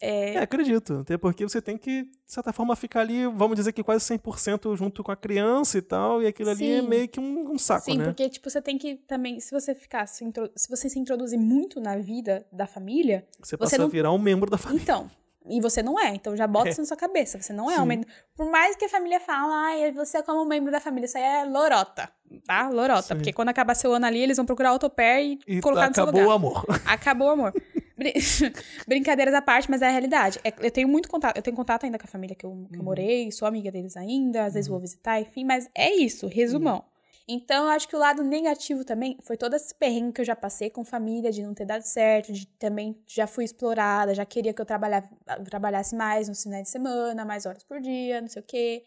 É, É, acredito. Até porque você tem que, de certa forma, ficar ali, vamos dizer que quase 100% junto com a criança e tal, e aquilo ali é Sim. meio que um, um saco, Sim, né? porque, tipo, você tem que também. Se você ficar. Se, se você se introduzir muito na vida da família, Você passa não- a virar um membro da família. então. E você não é, então já bota isso na sua cabeça. Você não é Sim. um membro. Por mais que a família fala, ai, você é como um membro da família, isso aí é lorota, tá? Lorota. Sim. Porque quando acabar seu ano ali, eles vão procurar outro pé e, E colocar no seu acabou lugar. o amor. Acabou o amor. Brin- Brincadeiras à parte, mas é a realidade. É- eu tenho muito contato, eu tenho contato ainda com a família que eu, que eu morei, sou amiga deles ainda, às vezes vou visitar, enfim, mas é isso, resumão. Então, eu acho que o lado negativo também foi todo esse perrengue que eu já passei com família, de não ter dado certo, de também já fui explorada, já queria que eu trabalhasse mais nos finais de semana, mais horas por dia, não sei o quê.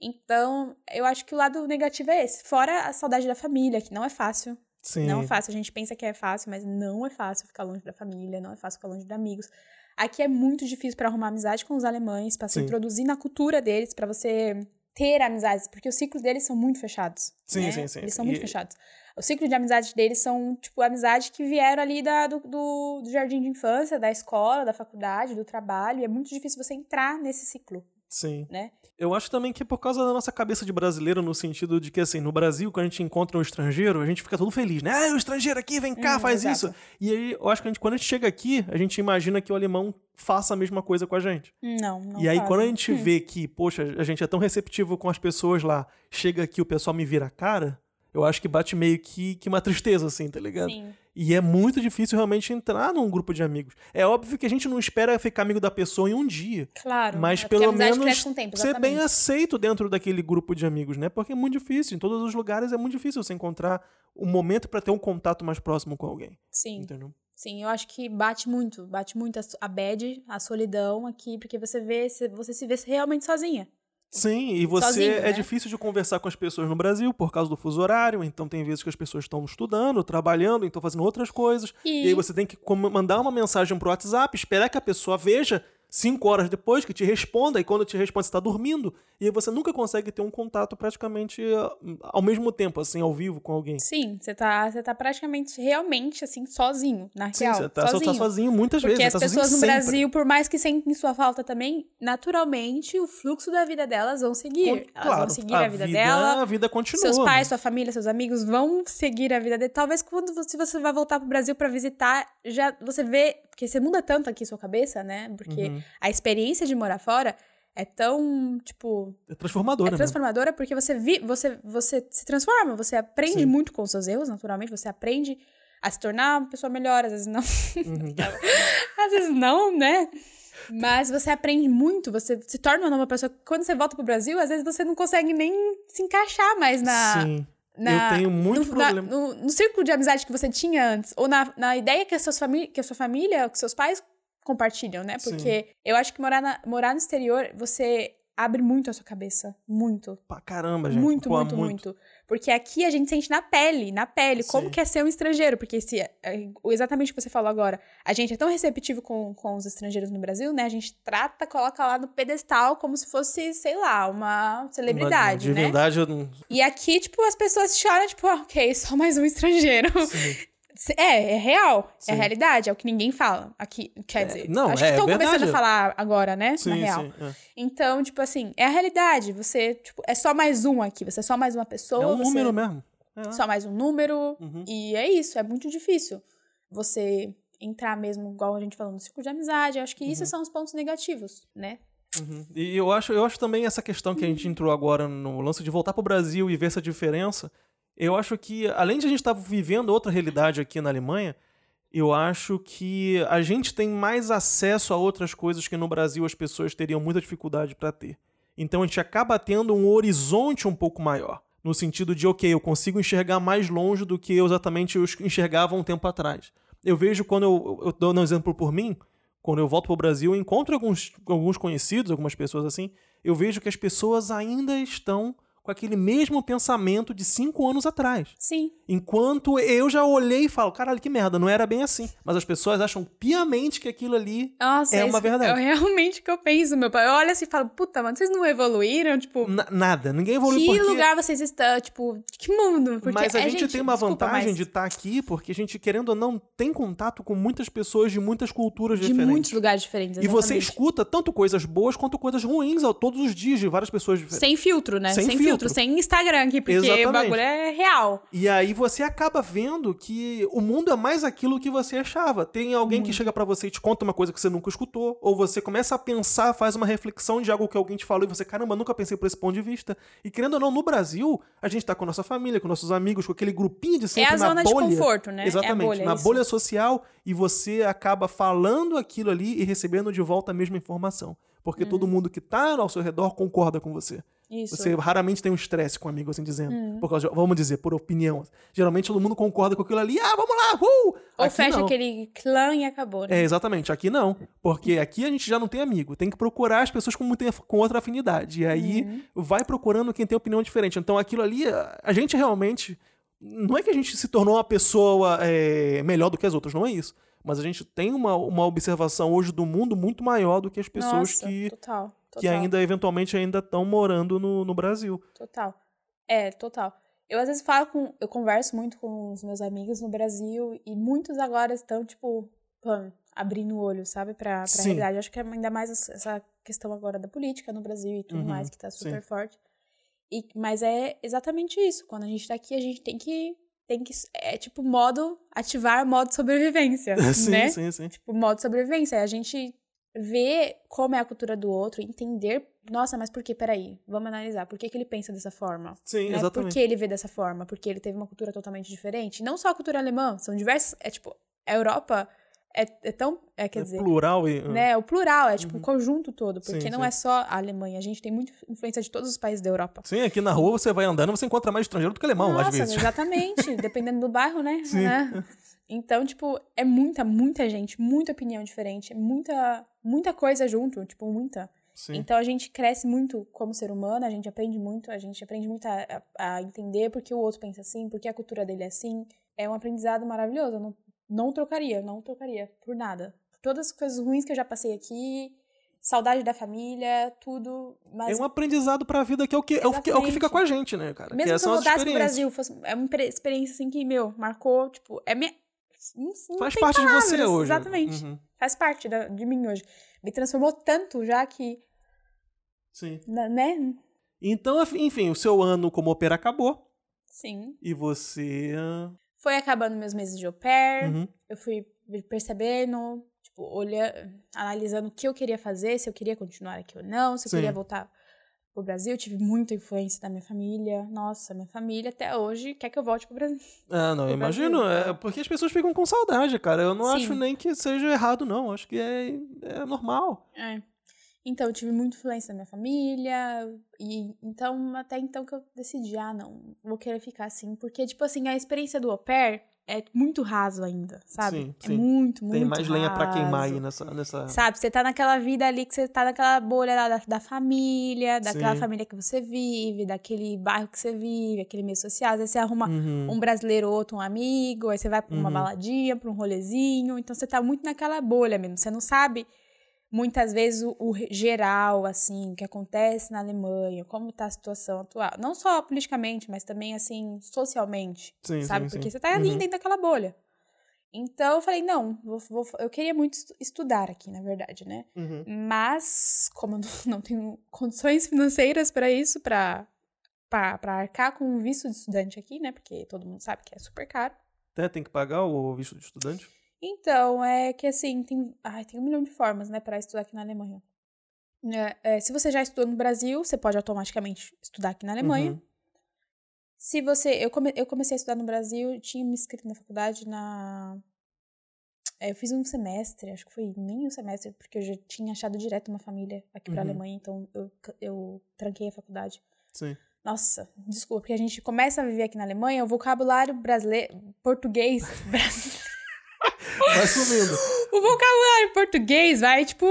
Então, eu acho que o lado negativo é esse. Fora a saudade da família, que não é fácil. Sim. Não é fácil. A gente pensa que é fácil, mas não é fácil ficar longe da família, não é fácil ficar longe de amigos. Aqui é muito difícil para arrumar amizade com os alemães, para se introduzir na cultura deles, para você ter amizades, porque os ciclos deles são muito fechados. Sim, né? sim, sim. Eles são E- muito fechados. O ciclo de amizade deles são, tipo, amizades que vieram ali da, do, do, do jardim de infância, da escola, da faculdade, do trabalho, e é muito difícil você entrar nesse ciclo, Sim. né? Eu acho também que é por causa da nossa cabeça de brasileiro, no sentido de que, assim, no Brasil, quando a gente encontra um estrangeiro, a gente fica todo feliz, né? Ah, o estrangeiro aqui, vem cá, Hum, faz exato. isso. E aí, eu acho que a gente, quando a gente chega aqui, a gente imagina que o alemão faça a mesma coisa com a gente. Não, não e aí, fazem. quando a gente vê que, poxa, a gente é tão receptivo com as pessoas lá, chega aqui o pessoal me vira a cara, eu acho que bate meio que, que uma tristeza, assim, tá ligado? Sim. E é muito difícil realmente entrar num grupo de amigos. É óbvio que a gente não espera ficar amigo da pessoa em um dia. Claro. Mas é pelo menos tempo, ser bem aceito dentro daquele grupo de amigos, né? Porque é muito difícil. Em todos os lugares é muito difícil você encontrar um momento pra ter um contato mais próximo com alguém. Sim. Entendeu? Sim, eu acho que bate muito, bate muito a, bad, a solidão aqui, porque você vê, você se vê realmente sozinha. Sim, e você Sozinho, é né? difícil de conversar com as pessoas no Brasil por causa do fuso horário. Então tem vezes que as pessoas estão estudando, trabalhando, então fazendo outras coisas. E- E, aí você tem que mandar uma mensagem pro WhatsApp, esperar que a pessoa veja cinco horas depois, que te responda, e quando te responde você tá dormindo. E aí você nunca consegue ter um contato praticamente ah, ao mesmo tempo, assim, ao vivo com alguém. Sim, você tá, você tá praticamente, realmente, assim, sozinho, na Sim, real. você tá, só sozinho. tá sozinho muitas Porque vezes. as você tá pessoas no sempre. Brasil, por mais que sentem sua falta também, naturalmente o fluxo da vida delas vão seguir. Com- Elas claro, vão seguir a, vida, dela. A vida continua. Seus pais, sua família, seus amigos vão seguir a vida dele. Talvez quando você, você vai voltar pro Brasil pra visitar, já você vê. Porque você muda tanto aqui sua cabeça, né? Porque Uhum. A experiência de morar fora é tão, tipo, É transformadora, é transformadora porque você, vi, você, você se transforma, você aprende Sim. muito com os seus erros, naturalmente, você aprende a se tornar uma pessoa melhor, às vezes não. mesmo. Uhum. às vezes não, né? Mas você aprende muito, você se torna uma nova pessoa. Quando você volta pro Brasil, às vezes você não consegue nem se encaixar mais na. Sim. na- eu tenho muito no, na- problema. no, no círculo de amizade que você tinha antes, ou na, na ideia que a, suas famí que a sua família, que seus pais compartilham, né? Sim. Porque eu acho que morar, na- morar no exterior, você abre muito a sua cabeça. Muito. Pra caramba, gente. Muito, Pô, muito, muito, Porque aqui a gente sente na pele, na pele, como Sim. que é ser um estrangeiro. Porque se, é, exatamente o que você falou agora, a gente é tão receptivo com, com os estrangeiros no Brasil, né? A gente trata, coloca lá no pedestal como se fosse, sei lá, uma celebridade, Uma né? divindade, eu não- E aqui, tipo, as pessoas choram, tipo, ah, ok, só mais um estrangeiro. Sim. É, é real. Sim. É realidade, é o que ninguém fala. Aqui, quer dizer. não, acho é que estão verdade. começando a falar agora, né? Sim, na real. sim. é. Então, tipo assim, é a realidade. Você, tipo, é só mais um aqui. Você é só mais uma pessoa. É um número mesmo. É. Só mais um número. Uhum. E é isso, é muito difícil. Você entrar mesmo, igual a gente falou, no círculo de amizade. Eu acho que Uhum. isso são os pontos negativos, né? Uhum. E eu acho, eu acho também essa questão que a gente entrou agora no lance de voltar pro Brasil e ver essa diferença. Eu acho que, além de a gente estar vivendo outra realidade aqui na Alemanha, eu acho que a gente tem mais acesso a outras coisas que no Brasil as pessoas teriam muita dificuldade para ter. Então a gente acaba tendo um horizonte um pouco maior. No sentido de, ok, eu consigo enxergar mais longe do que eu exatamente eu enxergava um tempo atrás. Eu vejo quando eu, eu dou um exemplo por mim, quando eu volto pro Brasil, eu encontro alguns, alguns conhecidos, algumas pessoas assim, eu vejo que as pessoas ainda estão com aquele mesmo pensamento de cinco anos atrás. Sim. Enquanto eu já olhei e falo, caralho, que merda, não era bem assim. Mas as pessoas acham piamente que aquilo ali Nossa, É uma isso verdade. É realmente o que eu penso, meu pai. Eu olho assim e falo, puta, mano, vocês não evoluíram? Tipo, na- nada. Ninguém evoluiu que porque... lugar vocês estão? Tipo, que mundo? Porque mas a é, gente, tem uma desculpa, vantagem mas de estar aqui porque a gente, querendo ou não, tem contato com muitas pessoas de muitas culturas de diferentes. muitos lugares diferentes. E você exatamente. escuta tanto coisas boas quanto coisas ruins ao- todos os dias de várias pessoas diferentes. Sem filtro, né? Sem Sem, filtro. Sem Instagram aqui, porque Exatamente. o bagulho é real. E aí você acaba vendo que o mundo é mais aquilo que você achava. Tem alguém que chega pra você e te conta uma coisa que você nunca escutou, ou você começa a pensar, faz uma reflexão de algo que alguém te falou e você, caramba, nunca pensei por esse ponto de vista. E querendo ou não, no Brasil, a gente tá com a nossa família, com nossos amigos, com aquele grupinho de É sempre a na zona de bolha. conforto, né? Exatamente, é bolha, na isso. bolha social e você acaba falando aquilo ali e recebendo de volta a mesma informação. Porque todo mundo que tá ao seu redor concorda com você. Isso. Você raramente tem um estresse com um amigo, assim dizendo. Hum. Por causa de- vamos dizer, por opinião. Geralmente todo mundo concorda com aquilo ali. Ah, vamos lá, uh! Ou Aqui fecha não. aquele clã e acabou, né? É, exatamente. Aqui não. Porque aqui a gente já não tem amigo. Tem que procurar as pessoas com, com outra afinidade. E aí Uhum. vai procurando quem tem opinião diferente. Então aquilo ali, a a gente realmente. Não é que a gente se tornou uma pessoa é, melhor do que as outras, não é isso. Mas a gente tem uma, uma observação hoje do mundo muito maior do que as pessoas Nossa, que, total, total. que ainda, eventualmente, ainda estão morando no, no Brasil. Total. É, total. Eu às vezes falo com. Eu converso muito com os meus amigos no Brasil e muitos agora estão, tipo, pã, abrindo o olho, sabe, pra, pra Sim. realidade. Acho que é ainda mais essa- essa questão agora da política no Brasil e tudo Uhum, mais, que tá super sim. forte. E, mas é exatamente isso. Quando a gente tá aqui, a gente tem que. Tem que. É tipo modo. Ativar modo sobrevivência. sim, né? sim, sim. Tipo, modo sobrevivência. É a gente ver como é a cultura do outro, entender. Nossa, mas por que? Peraí, vamos analisar. Por que, que ele pensa dessa forma? Sim, né? Por exatamente. que ele vê dessa forma? Porque ele teve uma cultura totalmente diferente. Não só a cultura alemã, são diversas. É tipo, a Europa é, é tão. É, quer É dizer. plural e. Né, o plural, é tipo o conjunto todo, porque Sim, não sim. é só a Alemanha, a gente tem muita influência de todos os países da Europa. Sim, aqui na rua você vai andando, você encontra mais estrangeiro do que alemão, Nossa, às vezes. exatamente, dependendo do bairro, né? Sim. Né? Então, tipo, é muita, muita gente, muita opinião diferente, muita, muita coisa junto, tipo, muita. Sim. Então a gente cresce muito como ser humano, a gente aprende muito, a gente aprende muito a, a- a entender porque o outro pensa assim, porque a cultura dele é assim. É um aprendizado maravilhoso. Eu não, não trocaria, não trocaria por nada. Todas as coisas ruins que eu já passei aqui, saudade da família, tudo. Mas É um aprendizado pra vida que é o que, é o que, é o que fica Exatamente. com a gente, né, cara? mesmo que se eu são as voltasse pro. Brasil, fosse, é uma experiência assim que, meu, marcou, tipo, é minha. Não, não Faz parte de você palavras, hoje. Exatamente. Uhum. Faz parte da- de mim hoje. Me transformou tanto já que, Sim. na- né? Então, enfim, o seu ano como opera acabou. Sim. E você. Foi acabando meus meses de au pair. uhum. Eu fui percebendo tipo, olha, analisando o que eu queria fazer, se eu queria continuar aqui ou não, se eu Sim. queria voltar pro Brasil. Eu tive muita influência da minha família. Nossa, minha família até hoje quer que eu volte pro Brasil. Ah, não, imagino. É porque as pessoas ficam com saudade, cara. Eu não Sim. acho nem que seja errado, não. Acho que é, é normal. É. Então, eu tive muita influência da minha família. E então, até então que eu decidi, ah, não, vou querer ficar assim. Porque, tipo assim, a experiência do au pair é muito raso ainda, sabe? Sim, é sim. muito, muito Tem mais lenha pra queimar raso. aí nessa. nessa... Sabe, você tá naquela vida ali que você tá naquela bolha da, da família, daquela Sim. família que você vive, daquele bairro que você vive, aquele meio social. Às vezes você arruma Uhum. um brasileiro ou outro, um amigo, aí você vai pra uma Uhum. baladinha, pra um rolezinho. Então você tá muito naquela bolha mesmo. Você não sabe muitas vezes o, o geral, assim, o que acontece na Alemanha, como tá a situação atual. Não só politicamente, mas também, assim, socialmente. Sim, sabe? sim, Porque sim. você tá ali Uhum. dentro daquela bolha. Então eu falei, não, vou, vou- eu queria muito estu- estudar aqui, na verdade, né? Uhum. Mas, como eu não, tenho condições financeiras para isso, para para arcar com um visto de estudante aqui, né? Porque todo mundo sabe que é super caro. Até tem que pagar o visto de estudante? Então, é que assim, tem, ai, tem um milhão de formas, né, para estudar aqui na Alemanha. É, é, se você já estudou no Brasil, você pode automaticamente estudar aqui na Alemanha. Uhum. Se você. Eu, come, eu comecei a estudar no Brasil, tinha me inscrito na faculdade na. é, eu fiz um semestre, acho que foi nem um semestre, porque eu já tinha achado direto uma família aqui pra Uhum. Alemanha, então eu, eu tranquei a faculdade. Sim. Nossa, desculpa, porque a gente começa a viver aqui na Alemanha, o vocabulário brasileiro, português, brasileiro, Vai sumindo. o vocabulário português vai, tipo,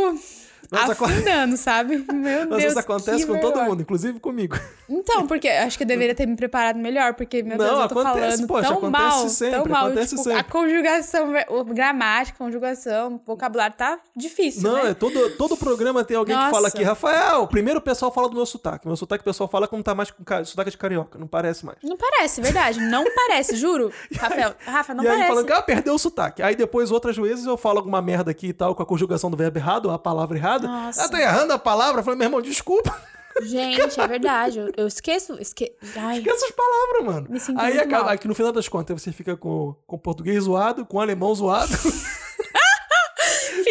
aco- afundando, sabe? Meu Deus, isso acontece com todo vergonha. mundo, inclusive comigo. Então, porque acho que eu deveria ter me preparado melhor, porque, meu Não, Deus, eu tô acontece, falando poxa, tão acontece mal, sempre, tão mal. acontece tipo, sempre. A conjugação, o gramática, conjugação, vocabulário tá difícil, Não, né? é todo, todo programa tem alguém que Nossa. fala aqui, Rafael, primeiro o pessoal fala do meu sotaque. Meu sotaque o pessoal fala como tá mais com sotaque de carioca, não parece mais. Não parece, verdade. Não parece, juro. Rafael, Rafa, não e aí parece. falando que ah, perdeu o sotaque. Aí depois, outras vezes, eu falo alguma merda aqui e tal, com a conjugação do verbo errado, a palavra errada. Nossa. Ah, tá errando a palavra. Eu falei, meu irmão, desculpa. Gente, é verdade. Eu, eu esqueço. Esque... Ai, Esquece essas palavras, mano. Me sinto aí acaba, mal. no final das contas você fica com, com português zoado, com alemão zoado.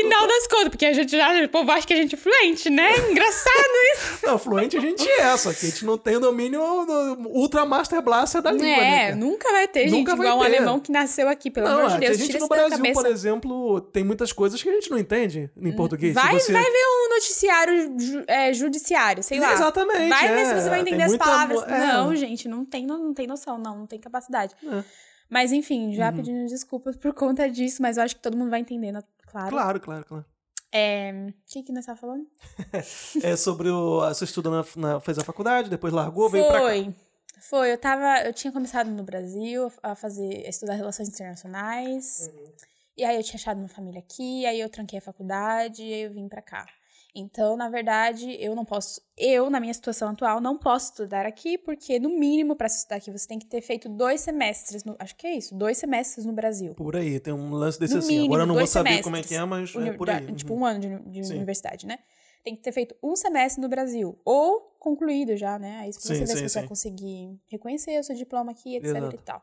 final das contas, porque a gente já. O povo acha que a gente é fluente, né? Engraçado isso. não, fluente a gente é, só que a gente não tem o domínio do Ultra Master Blaster da língua, né? é, cara? nunca vai ter, Nunca gente, vai igual um ter. alemão que nasceu aqui, pelo Não, amor de a Deus. gente Tira no Brasil, por exemplo, tem muitas coisas que a gente não entende em português. Se Vai, você- vai ver um noticiário ju- é, judiciário, sei lá. Exatamente, Vai ver é. se você vai entender as palavras. é. Não, gente, não tem, não, não tem noção, não, não tem capacidade. É. Mas enfim, já Uhum. pedindo desculpas por conta disso, mas eu acho que todo mundo vai entendendo, claro. Claro, claro, claro. É, o que que nós tava falando? É sobre o. Você estuda na, na- fez a faculdade, depois largou, veio pra cá. Foi. Foi, eu tava, eu tinha começado no Brasil a fazer, a estudar relações internacionais. Uhum. E aí eu tinha achado uma família aqui, aí eu tranquei a faculdade e aí eu vim pra cá. Então, na verdade, eu não posso, eu, na minha situação atual, não posso estudar aqui, porque no mínimo para estudar aqui você tem que ter feito dois semestres, no, acho que é isso, dois semestres no Brasil. Por aí, tem um lance desse No assim. mínimo, Agora eu não vou saber como é que é, mas é por da- aí. Tipo, Uhum. um ano de, de universidade, né? Tem que ter feito um semestre no Brasil. Ou concluído já, né? Aí você Sim, vê sim, se você vai conseguir reconhecer o seu diploma aqui, etc Exato. e tal.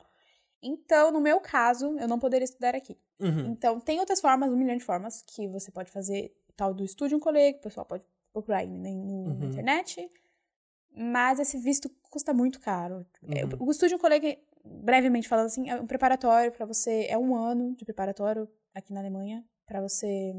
Então, no meu caso, eu não poderia estudar aqui. Uhum. Então, tem outras formas, um milhão de formas, que você pode fazer tal do estúdio um colega, o pessoal pode procurar aí né, no- Uhum. na internet. Mas esse visto custa muito caro. É, Uhum. O estúdio um colega, brevemente falando assim, é um preparatório para você, é um ano de preparatório aqui na Alemanha, para você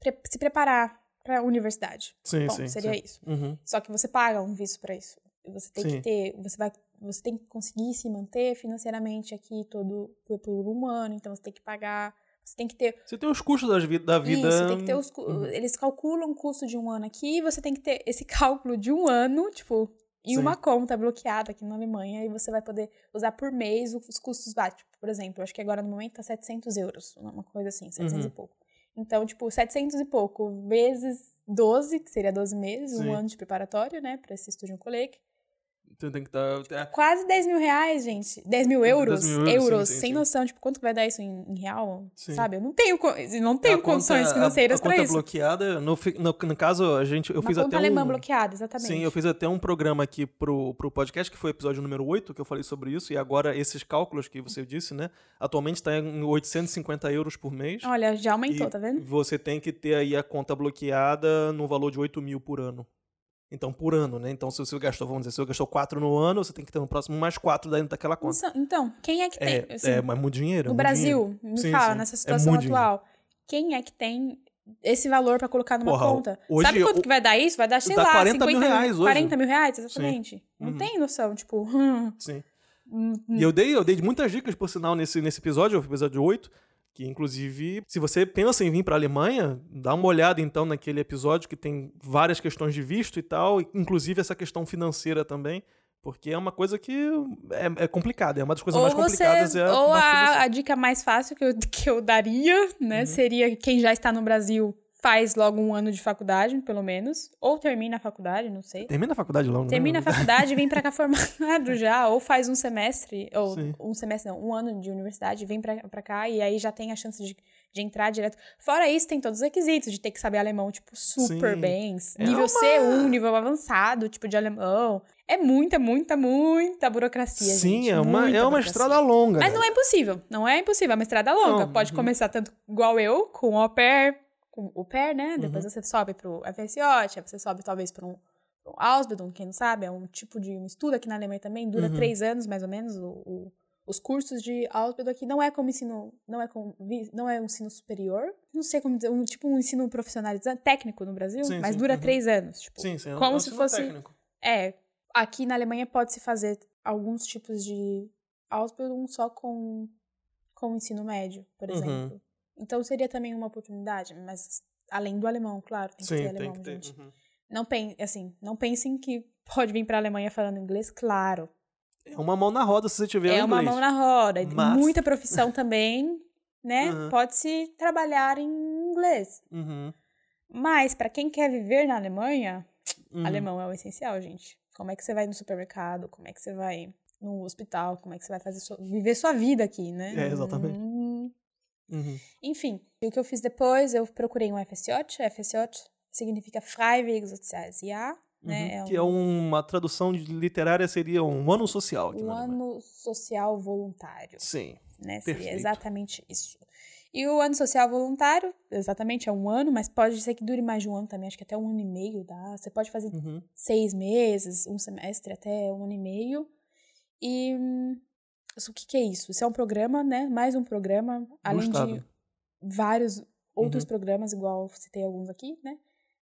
pre- se preparar para a universidade. Sim, Bom, sim. seria sim. isso. Uhum. Só que você paga um visto para isso. Você tem Sim. que ter, você vai, você tem que conseguir se manter financeiramente aqui todo por, por um ano, então você tem que pagar, você tem que ter Você tem os custos das vi- da vida. isso, tem que ter os, Uhum. eles calculam o custo de um ano aqui, e você tem que ter esse cálculo de um ano, tipo, em Sim. uma conta bloqueada aqui na Alemanha, e você vai poder usar por mês os custos básicos. Tipo, por exemplo, acho que agora no momento tá 700 euros, uma coisa assim, 700 Uhum. e pouco. Então, tipo, 700 e pouco vezes 12, que seria 12 meses, Sim. um ano de preparatório, né, pra esse estúdio colleague. Você tem que estar. Quase 10 mil reais, gente. 10 mil euros. 10 mil euros, euros, sim, sem sim. noção. Tipo, quanto que vai dar isso em, em real? Sim. Sabe? Eu não tenho, não tenho condições financeiras a, a pra conta isso. bloqueada, no, no, no caso, a gente, eu Uma fiz conta até alemã um... bloqueada, exatamente. Sim, eu fiz até um programa aqui pro, pro podcast, que foi o episódio número 8, que eu falei sobre isso, e agora esses cálculos que você disse, né? Atualmente está em 850 euros por mês. Olha, já aumentou, tá vendo? Você tem que ter aí a conta bloqueada no valor de 8 mil por ano. Então, por ano, né? Então, se você gastou, vamos dizer, se você gastou 4 no ano, você tem que ter no próximo mais 4 dentro daquela conta. Então, Então, quem é que tem? É, assim, é, mas muito dinheiro. é no muito Brasil, dinheiro. me Sim, fala, sim. nessa É situação dinheiro. atual, quem é que tem esse valor pra colocar numa Porra, conta? hoje Sabe quanto o- que vai dar isso? Vai dar, sei dá lá, 40 mil 50 reais hoje. 40 mil reais, exatamente. Não Uhum. tem noção, tipo... hum, Sim. hum, E eu dei, eu dei muitas dicas, por sinal, nesse, nesse episódio, o episódio 8, que inclusive, se você pensa em vir pra Alemanha, dá uma olhada então naquele episódio que tem várias questões de visto e tal, inclusive essa questão financeira também, porque é uma coisa que é, é complicada, é uma das coisas ou mais você, complicadas. é ou a, a dica mais fácil que eu, que eu daria, né, Uhum. seria quem já está no Brasil faz logo um ano de faculdade, pelo menos, ou termina a faculdade, não sei. Termina a faculdade logo, né? Termina a faculdade e vem pra cá formado já, ou faz um semestre, ou Sim. um semestre não, um ano de universidade, vem pra, pra cá e aí já tem a chance de, de entrar direto. Fora isso, tem todos os requisitos de ter que saber alemão, tipo, super Sim. bem, É nível uma- C1, nível avançado, tipo, de alemão. É muita, muita, muita burocracia, Sim, gente, é uma, muita é uma estrada longa. Mas né? não é impossível, não é impossível, é uma estrada longa. Não, Pode uhum. começar tanto igual eu, com au pair, com o pair, né? Depois Uhum. você sobe pro FSJ, aí você sobe talvez para um, um Ausbildung, quem não sabe, é um tipo de um estudo aqui na Alemanha também, dura Uhum. três anos mais ou menos, o, o- os cursos de Ausbildung aqui não é como ensino, não é como, não é um ensino superior, não sei como dizer, um, tipo um ensino profissionalizante, técnico no Brasil, Sim, mas sim, dura uhum. três anos, tipo, Sim, sim, é como é um se fosse- técnico. é, aqui na Alemanha pode-se fazer alguns tipos de Ausbildung só com, com o ensino médio, por Uhum. exemplo. Então seria também uma oportunidade, mas além do alemão, claro, tem que Sim, ter tem alemão, que ter. gente. uhum. Não, pen, assim, não pensem que pode vir pra Alemanha falando inglês, claro. É uma mão na roda se você tiver é o uma mão na roda. e Mas- Muita profissão também, né? Uhum. Pode-se trabalhar em inglês. Uhum, Mas para quem quer viver na Alemanha, uhum. Alemão é o essencial, gente. Como é que você vai no supermercado? Como é que você vai no hospital? Como é que você vai fazer sua- viver sua vida aqui, né? É, exatamente. Hum, Uhum. Enfim, o que eu fiz depois, eu procurei um FSJ. FSJ significa Freiwillig Soziales Jahr, né? Uhum. que é uma tradução literária seria um ano social um ano social voluntário, Sim. né? Seria Perfeito. exatamente isso. E o ano social voluntário, exatamente, é um ano, mas pode ser que dure mais de um ano também, acho que até um ano e meio dá. Você pode fazer Uhum. seis meses, um semestre até um ano e meio. E hum, o que, que é isso? Isso é um programa, né? Mais um programa, além de vários outros Uhum. programas, igual citei alguns aqui, né?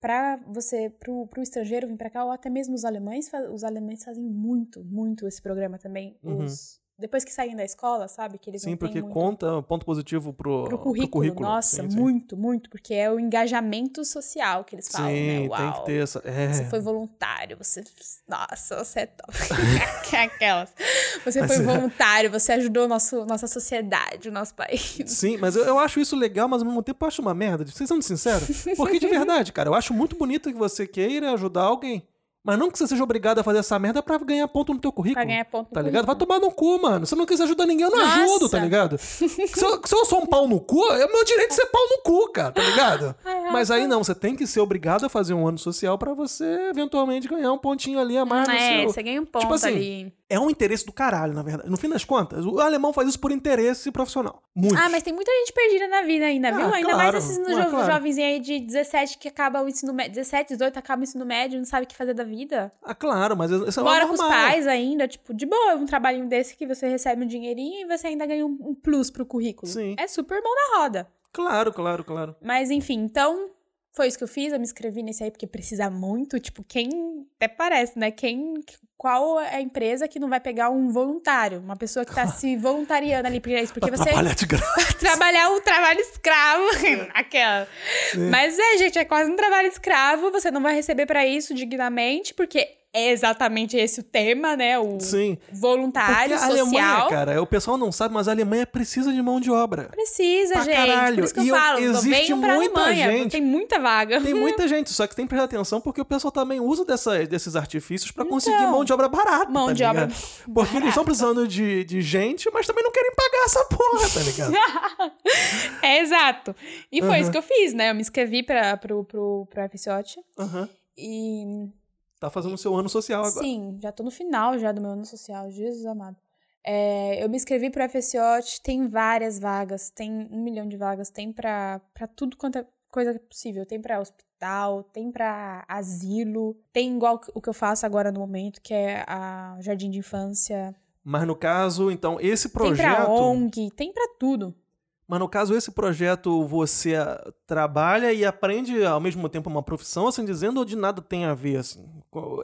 Pra você, pro, pro estrangeiro vir pra cá, ou até mesmo os alemães, os alemães fazem muito, muito esse programa também. Uhum. Os, depois que saem da escola, sabe? Que eles Sim, porque muito conta ponto positivo pro, pro currículo. Nossa, Sim, sim. muito, muito, porque é o engajamento social que eles falam, Sim, né? tem Uau. que ter essa. É. Você foi voluntário, você. Nossa, você é top. Aquelas. Você Mas foi é- voluntário, você ajudou nosso, nossa sociedade, o nosso país. Sim, mas eu, eu acho isso legal, mas ao mesmo tempo eu acho uma merda. Vocês são sinceros? Porque de verdade, cara, eu acho muito bonito que você queira ajudar alguém. Mas não que você seja obrigado a fazer essa merda pra ganhar ponto no teu currículo. Pra ganhar ponto no Tá ligado? Vai tomar no cu, mano. Se eu não quiser ajudar ninguém, eu não Nossa. ajudo, tá ligado? se, eu, se eu sou um pau no cu, é meu direito de ser pau no cu, cara, tá ligado? Mas aí não, você tem que ser obrigado a fazer um ano social pra você eventualmente ganhar um pontinho ali a mais no É, seu. você ganha um ponto Tipo assim, ali. É um interesse do caralho, na verdade. No fim das contas, o alemão faz isso por interesse profissional. Muito. Ah, mas tem muita gente perdida na vida ainda, viu? Ah, ainda claro. mais esses Ah, jo claro. jovens aí de 17 que acaba o ensino médio. 17, 18 acaba o ensino médio, não sabe o que fazer da vida. Ah, claro, mas isso é Mora normal. com os pais ainda, tipo, de boa, um trabalhinho desse que você recebe um dinheirinho e você ainda ganha um, plus pro currículo. Sim. É super mão na roda. Claro, claro, claro. Mas enfim, então foi isso que eu fiz. Eu me inscrevi nesse aí porque precisa muito. Tipo, quem. Até parece, né? Quem. Qual é a empresa que não vai pegar um voluntário? Uma pessoa que tá se voluntariando ali pra isso? Porque Pra você. trabalhar de graça. Trabalhar o trabalho escravo. Aquela. Mas é, gente, é quase um trabalho escravo. Você não vai receber pra isso dignamente, porque é exatamente esse o tema, né? O Sim. voluntário Porque a social. Alemanha, cara, o pessoal não sabe, mas a Alemanha precisa de mão de obra. Precisa, Pra gente. caralho. Por isso que eu E falo, existe venham pra muita Alemanha. gente- Tem muita vaga. Tem muita gente, só que tem que prestar atenção porque o pessoal também usa dessa- desses artifícios pra conseguir Então, mão de obra barata. mão tá de obra ligado? Porque eles estão precisando de, de gente, mas também não querem pagar essa porra, tá ligado? É, exato. E foi Aham. isso que eu fiz, né? Eu me inscrevi pra, pro, pro, pro FSOT. Aham. E Tá fazendo o seu ano social agora. Sim, já tô no final já do meu ano social, Jesus amado. É, eu me inscrevi pro FSOT, tem várias vagas, tem um milhão de vagas, tem pra, pra tudo quanto é coisa possível. Tem pra hospital, tem pra asilo, tem igual o que eu faço agora no momento, que é a jardim de infância. Mas no caso, então, esse Tem pra projeto. ONG, tem pra tudo. Mas no caso, esse projeto você ah, trabalha e aprende ao mesmo tempo uma profissão, assim dizendo, ou de nada tem a ver? Assim?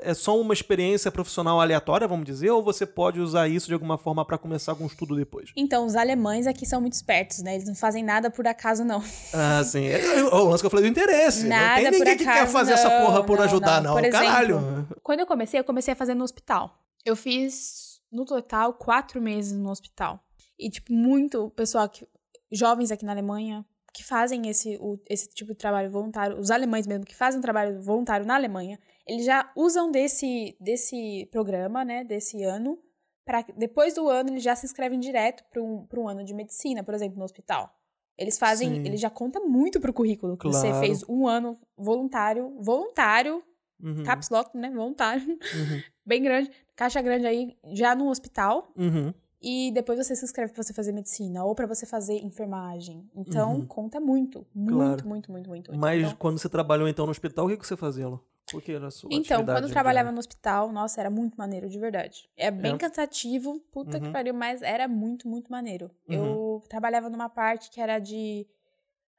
É só uma experiência profissional aleatória, vamos dizer, ou você pode usar isso de alguma forma pra começar algum estudo depois? Então, os alemães aqui são muito espertos, né? Eles não fazem nada por acaso, não. Ah, sim. É, é o lance que eu falei do interesse. Nada não tem por ninguém que quer acaso, fazer essa porra não, por não, ajudar, não. não. Por Caralho. Quando eu comecei, eu comecei a fazer no hospital. Eu fiz, no total, quatro meses no hospital. E, tipo, muito pessoal, que, jovens aqui na Alemanha, que fazem esse, o- esse tipo de trabalho voluntário, os alemães mesmo, que fazem um trabalho voluntário na Alemanha, eles já usam desse, desse programa, né, desse ano, para depois do ano eles já se inscrevem direto para um, pra um ano de medicina, por exemplo, no hospital. Eles fazem, Sim. eles já contam muito pro currículo que você Claro. fez um ano voluntário, voluntário Uhum, caps lock, né? Voluntário. uhum, Bem grande. Caixa grande aí, já no hospital. uhum. E depois você se inscreve pra você fazer medicina ou pra você fazer enfermagem. Então, Uhum. conta muito. Muito, Claro. muito, muito, muito. muito. Mas Então, quando você trabalhou então no hospital, o que que você fazia lá? Por que era a sua então, quando eu trabalhava no hospital, nossa, era muito maneiro, de verdade. É bem É? cansativo, puta que Uhum. pariu, mas era muito, muito maneiro. Eu trabalhava numa parte que era de.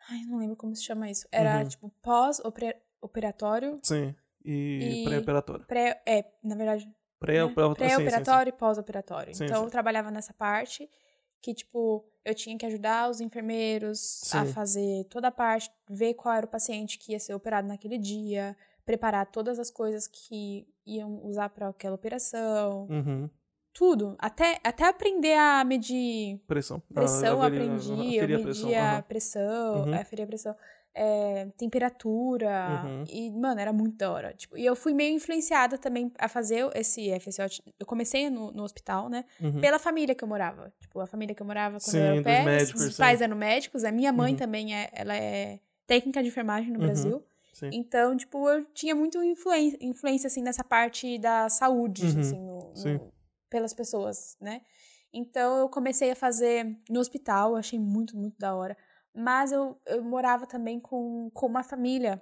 Ai, não lembro como se chama isso. Era, Uhum. tipo, pós-operatório. Sim. E, E- pré-operatório. Pré, é, na verdade, Pré-operatório. sim, sim, sim. Pré-operatório e pós-operatório. Então, sim. eu trabalhava nessa parte que, tipo, eu tinha que ajudar os enfermeiros a Sim. fazer toda a parte, ver qual era o paciente que ia ser operado naquele dia, preparar todas as coisas que iam usar para aquela operação, Uhum. tudo. Até, até aprender a medir Pressão. pressão, Ah, aprendi, eu a media pressão, a pressão, Uhum. aferir a pressão, é, temperatura, Uhum. e, mano, era muito da hora. Tipo, e eu fui meio influenciada também a fazer esse FSO. Eu comecei no, no hospital, né? Uhum. Pela família que eu morava. Tipo, a família que eu morava quando Sim, eu era pé, médicos, os sim. pais eram médicos, a minha mãe Uhum. também é, ela é técnica de enfermagem no Uhum. Brasil. Sim. Então, tipo, eu tinha muito influência, influência assim, nessa parte da saúde, Uhum, assim, no- no- sim. pelas pessoas, né? Então, eu comecei a fazer no hospital, achei muito, muito da hora. Mas eu, eu morava também com, com uma família.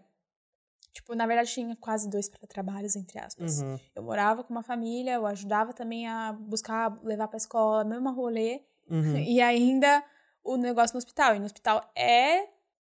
Tipo, na verdade, tinha quase dois trabalhos, entre aspas. Uhum. Eu morava com uma família, eu ajudava também a buscar, levar pra escola, mesmo rolê. Uhum. E ainda o negócio no hospital. E no hospital é,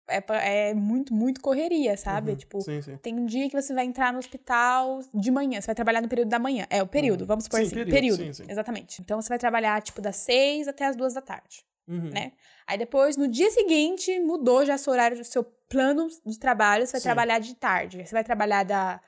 é, é muito, muito correria, sabe? Uhum. Tipo, Sim, sim. tem um dia que você vai entrar no hospital de manhã, você vai trabalhar no período da manhã. É, o período, Uhum. vamos supor Sim, assim. período, Período, exatamente. Então você vai trabalhar, tipo, das seis até as duas da tarde, Uhum. né? Aí depois, no dia seguinte, mudou já seu horário, seu plano de trabalho, você vai Sim. trabalhar de tarde. Você vai trabalhar da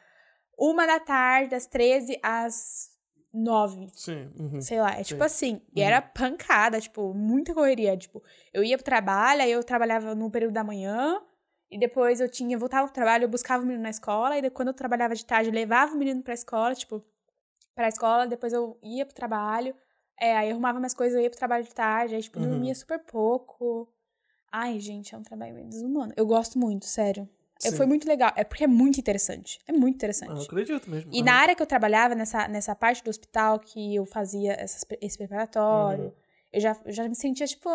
uma da tarde, das 13 às nove Sim. Uhum. sei lá, é Sim. tipo assim. E Uhum. era pancada, tipo, muita correria. Tipo, eu ia pro trabalho, aí eu trabalhava no período da manhã, e depois eu tinha, voltava pro trabalho, eu buscava o menino na escola, e quando eu trabalhava de tarde, eu levava o menino pra escola, tipo, pra escola, depois eu ia pro trabalho, é, aí eu arrumava minhas coisas, eu ia pro trabalho de tarde, aí, tipo, Uhum. dormia super pouco. Ai, gente, é um trabalho meio desumano. Eu gosto muito, sério. É, foi muito legal. É porque é muito interessante. É muito interessante. eu acredito mesmo. E Aham. na área que eu trabalhava, nessa, nessa parte do hospital que eu fazia essas esse preparatório, Uhum. eu, já, eu já me sentia, tipo,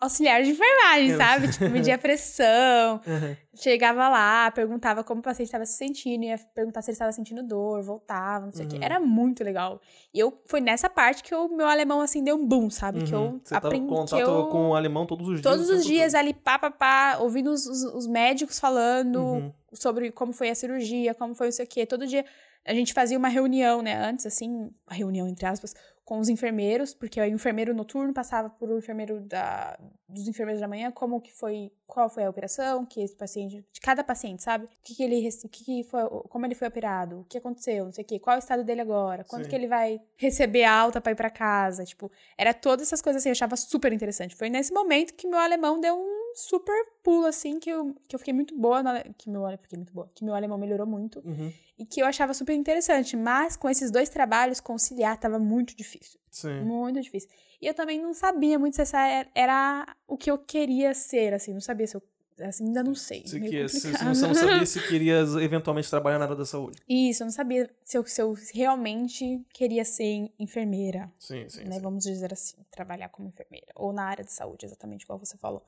auxiliar de enfermagem, Eu- sabe? Tipo, media a pressão. Uhum. Chegava lá, perguntava como o paciente estava se sentindo, ia perguntar se ele estava sentindo dor, voltava, não sei o quê. Uhum. Era muito legal. E eu, foi nessa parte que o meu alemão, assim, deu um boom, sabe? Que eu Uhum. Você tava aprendi. contato que eu... com o alemão todos os dias. Todos os tempo dias todo. ali, pá, pá, pá, ouvindo os, os- os médicos falando Uhum. sobre como foi a cirurgia, como foi não sei o quê. Todo dia a gente fazia uma reunião, né? Antes, assim, reunião, entre aspas, com os enfermeiros, porque o enfermeiro noturno passava por um enfermeiro da, dos enfermeiros da manhã, como que foi, qual foi a operação, que esse paciente, de cada paciente, sabe? O que, que ele, o que, que foi, como ele foi operado, o que aconteceu, não sei o quê, qual é o estado dele agora, quando Sim. que ele vai receber alta pra ir pra casa, tipo, era todas essas coisas assim, eu achava super interessante. Foi nesse momento que meu alemão deu um super pulo, assim, que eu, que eu fiquei muito boa, ale- que meu, fiquei muito boa, que meu alemão melhorou muito Uhum. e que eu achava super interessante, mas com esses dois trabalhos conciliar tava muito difícil, Sim. muito difícil. E eu também não sabia muito se essa era- era o que eu queria ser, assim, não sabia se eu assim, ainda não sei. Se, que, se, se você não sabia se queria eventualmente trabalhar na área da saúde. Isso, eu não sabia se eu, se eu realmente queria ser enfermeira, Sim, sim. né? sim. Vamos dizer assim, trabalhar como enfermeira. Ou na área de saúde, exatamente igual você falou.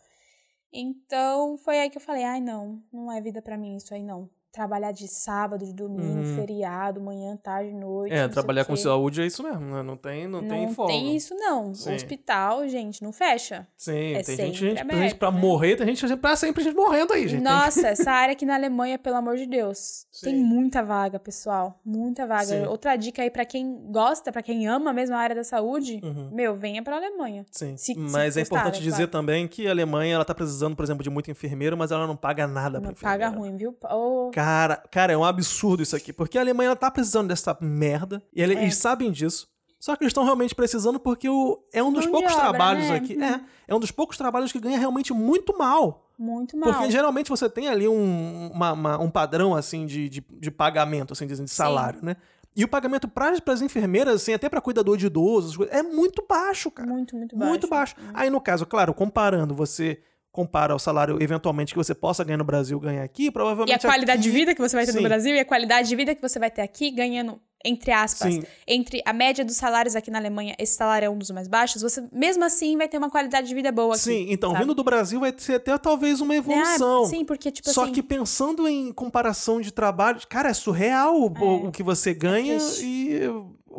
Então, foi aí que eu falei, ai, não, não é vida pra mim isso aí, não. Trabalhar de sábado, de domingo, Uhum. feriado, manhã, tarde, noite. É, não trabalhar com saúde é isso mesmo, né? Não tem, não, Não tem folga. isso, não. Sim. O hospital, gente, não fecha. Sim, É tem gente, gente, tem aberto, gente pra né? morrer, tem gente pra sempre gente morrendo aí, gente. Tem Nossa, essa área aqui na Alemanha, pelo amor de Deus, tem Sim. muita vaga, pessoal. Muita vaga. Sim. Outra dica aí pra quem gosta, pra quem ama mesmo a área da saúde, Uhum. meu, venha pra Alemanha. Sim, Se- se mas é gostar, importante né, dizer claro. também que a Alemanha ela tá precisando, por exemplo, de muito enfermeiro, mas ela não paga nada pra Não paga ruim, viu? Ô, Cara, cara, é um absurdo isso aqui, porque a Alemanha tá precisando dessa merda, e É. eles sabem disso. Só que eles estão realmente precisando porque o, é um dos de poucos obra, trabalhos né? aqui. É, é um dos poucos trabalhos que ganha realmente muito mal. muito mal. Porque geralmente você tem ali um, uma- uma- um padrão, assim, de, de, de pagamento, assim, dizendo, de salário, né? E o pagamento para as enfermeiras, assim, até para cuidador de idosos, é muito baixo, cara. Muito, muito baixo. Muito baixo. Aí, no caso, claro, comparando, você compara o salário, eventualmente, que você possa ganhar no Brasil, ganhar aqui, E provavelmente a qualidade aqui- de vida que você vai ter Sim. no Brasil e a qualidade de vida que você vai ter aqui, ganhando, entre aspas, Sim. entre a média dos salários aqui na Alemanha, esse salário é um dos mais baixos, você mesmo assim vai ter uma qualidade de vida boa aqui. Sim, então, sabe? vindo do Brasil vai ser até talvez uma evolução. Ah, sim, porque, tipo Só assim. que pensando em comparação de trabalho, cara, é surreal o, o- o que você ganha triste. e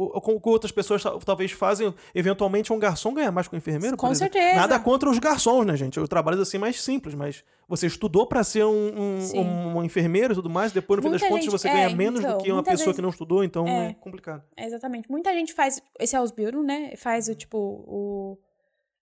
o, que outras pessoas tal- talvez fazem. Eventualmente, um garçom ganha mais que um enfermeiro. Com certeza. Nada contra os garçons, né, gente? Os trabalhos assim mais simples, mas você estudou pra ser um, um, um enfermeiro e tudo mais, depois, no fim das Muita contas, gente- você é, ganha menos então, do que uma pessoa vezes- que não estudou, então é, É. complicado. É, Exatamente. Muita gente faz esse Ausbildung, né? Faz o tipo o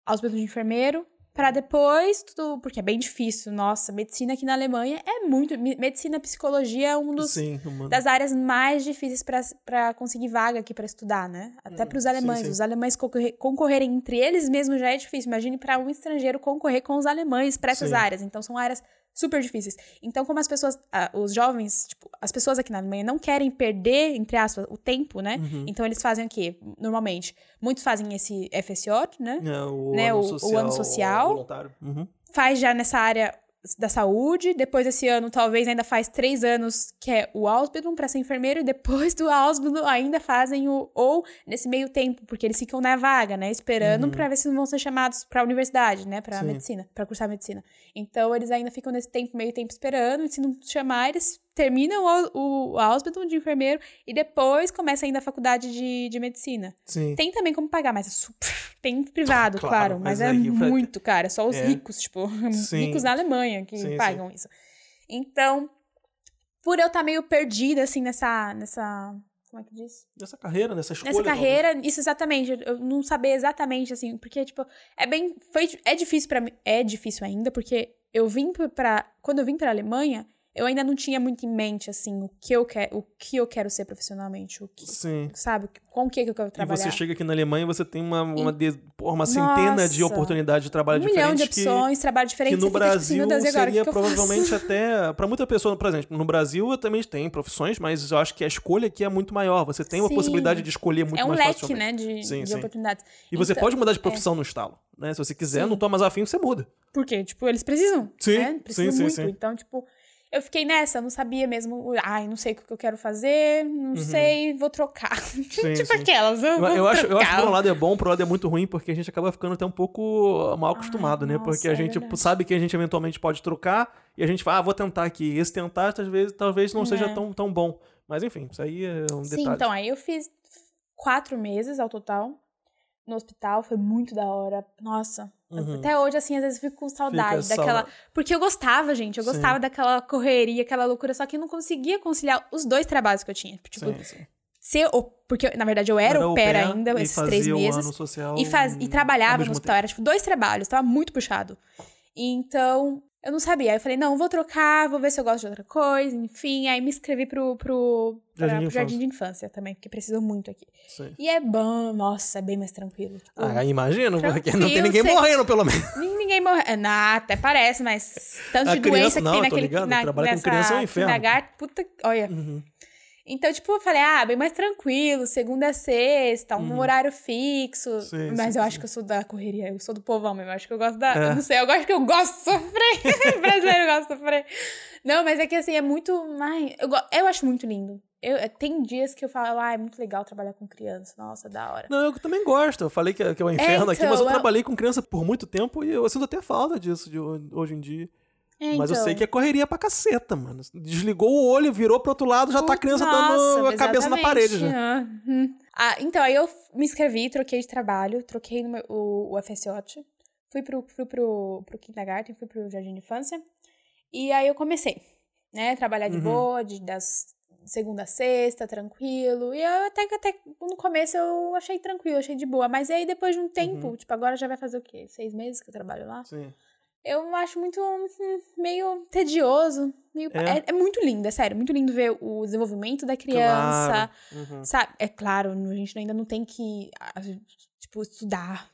Ausbildung de enfermeiro pra depois tudo, porque é bem difícil. Nossa, medicina aqui na Alemanha é muito, me- medicina, psicologia é um dos Sim, das áreas mais difíceis pra conseguir vaga aqui pra estudar, né? Até Uhum, pros sim, alemães, sim. os alemães concorrer- concorrerem entre eles mesmo já é difícil. Imagine pra um estrangeiro concorrer com os alemães pra essas Sim. áreas. Então são áreas super difíceis. Então, como as pessoas, ah, os jovens, tipo, as pessoas aqui na Alemanha não querem perder, entre aspas, o tempo, né? Uhum. Então eles fazem o quê? Normalmente, muitos fazem esse FSJ, né? É, o, né, ano o- o social, ano social. voluntário. Uhum. Faz já nessa área da saúde, depois desse ano talvez ainda faz três anos que é o Ausbildung para ser enfermeiro e depois do Ausbildung ainda fazem o ou nesse meio tempo porque eles ficam na vaga, né, esperando Uhum. pra ver se vão ser chamados pra universidade, né, Sim. medicina, pra cursar medicina. Então eles ainda ficam nesse tempo meio tempo esperando e se não chamar eles terminam o, o Ausbildung de enfermeiro e depois começa ainda a faculdade de, de medicina. Sim. Tem também como pagar, mas é super. Tem privado, Claro, claro, mas mas, é vai- muito caro. É só os É. ricos, tipo, Sim. ricos na Alemanha que Sim, pagam isso. Então, por eu estar meio perdida, assim, nessa. nessa como é que diz? Nessa carreira, nessa escolha. Nessa talvez. carreira, isso exatamente. eu- não saber exatamente, assim, porque, tipo, é bem. Foi, é difícil pra mim. É difícil ainda, porque eu vim pra. Quando eu vim pra Alemanha, eu ainda não tinha muito em mente, assim, o que eu quero, o que eu quero ser profissionalmente. O que, Sim. sabe? Com o que que eu quero E trabalhar. você chega aqui na Alemanha e você tem uma, uma, de- porra, uma Nossa! centena de oportunidades de trabalho um milhão de diferentes que- opções, trabalho que, diferente. no você fica, tipo assim, Brasil Deus, e agora? Que seria que provavelmente até para muita pessoa, por exemplo, no Brasil eu também tem profissões, mas eu acho que a escolha aqui é muito maior. Você tem uma Sim. possibilidade de escolher muito É um mais leque, facilmente. né, de, Sim, de sim. oportunidades. E você Então, pode mudar de profissão no estalo, né? Se você quiser, Sim. não tô mais afim, você muda. Por quê? Tipo, eles precisam. Sim, né? Precisam muito. Então, tipo, eu fiquei nessa, não sabia mesmo. Ai, não sei o que eu quero fazer, não Uhum. sei, vou trocar. tipo sim. aquelas. Eu, Eu, acho, eu acho que por um lado é bom, por um lado é muito ruim, porque a gente acaba ficando até um pouco mal acostumado, né? nossa, Porque a é gente sabe que a gente eventualmente pode trocar e a gente fala, ah, vou tentar aqui. Esse tentar, vezes, talvez não seja É. tão, tão bom. Mas enfim, isso aí é um Sim, detalhe. então, aí eu fiz quatro meses ao total no hospital, foi muito da hora. Nossa. Uhum. Até hoje, assim, às vezes eu fico com saudade Fica daquela. Porque eu gostava, gente. Eu Sim. gostava daquela correria, aquela loucura, só que eu não conseguia conciliar os dois trabalhos que eu tinha. Tipo, Sim, sim. ser. o- Porque, na verdade, eu era, Era pair ainda, e esses fazia três meses. ano social E, faz, e trabalhava no hospital. Era tipo dois trabalhos, tava muito puxado. Então, eu não sabia. Aí eu falei, não, vou trocar, vou ver se eu gosto de outra coisa, enfim. Aí me inscrevi pro, pro, pra- Jardim de pro jardim de infância também, porque precisa muito aqui. Sim. E é bom, nossa, é bem mais tranquilo. Tipo, Ah, imagino, porque não tem ninguém você- morrendo, pelo menos. Ninguém morre. é, Não, até parece, mas tanto A de criança- doença que não, tem naquele. ligado, na, trabalhar com criança é um inferno. kindergarten, puta. Olha. Uhum. Então, tipo, eu falei, ah, bem mais tranquilo, segunda a sexta, um horário fixo. Uhum. Sim, mas sim, eu sim. acho que eu sou da correria, eu sou do povão mesmo. eu Acho que eu gosto da. É. eu Não sei, eu gosto que eu gosto de sofrer. Brasileiro gosta de sofrer. Não, mas é que assim, é muito. Ai, eu, eu acho muito lindo. Eu, é, tem dias que eu falo, ah, é muito legal trabalhar com criança. Nossa, da hora. Não, eu também gosto. Eu falei que é, que é um inferno aqui, então, mas eu eu- trabalhei com criança por muito tempo e eu sinto até falta disso de ho- hoje em dia. É, Mas eu então. sei que é correria pra caceta, mano. Desligou o olho, virou pro outro lado, já tá a criança Nossa, dando a cabeça na parede já. Ah, hum. Ah, então, aí eu me inscrevi, troquei de trabalho, troquei no meu- o, o FSJ, fui pro, fui pro, pro kindergarten, fui pro jardim de infância, e aí eu comecei, né, trabalhar de Uhum. boa, de, das segunda a sexta, tranquilo, e eu até que até no começo eu achei tranquilo, achei de boa, mas aí depois de um tempo, Uhum. tipo, agora já vai fazer o quê? Seis meses que eu trabalho lá? Sim. Eu acho muito hum, meio tedioso. Meio... É. É. é muito lindo, é sério. Muito lindo ver o desenvolvimento da criança. Claro. Uhum. Sabe? É claro, a gente ainda não tem que, tipo, estudar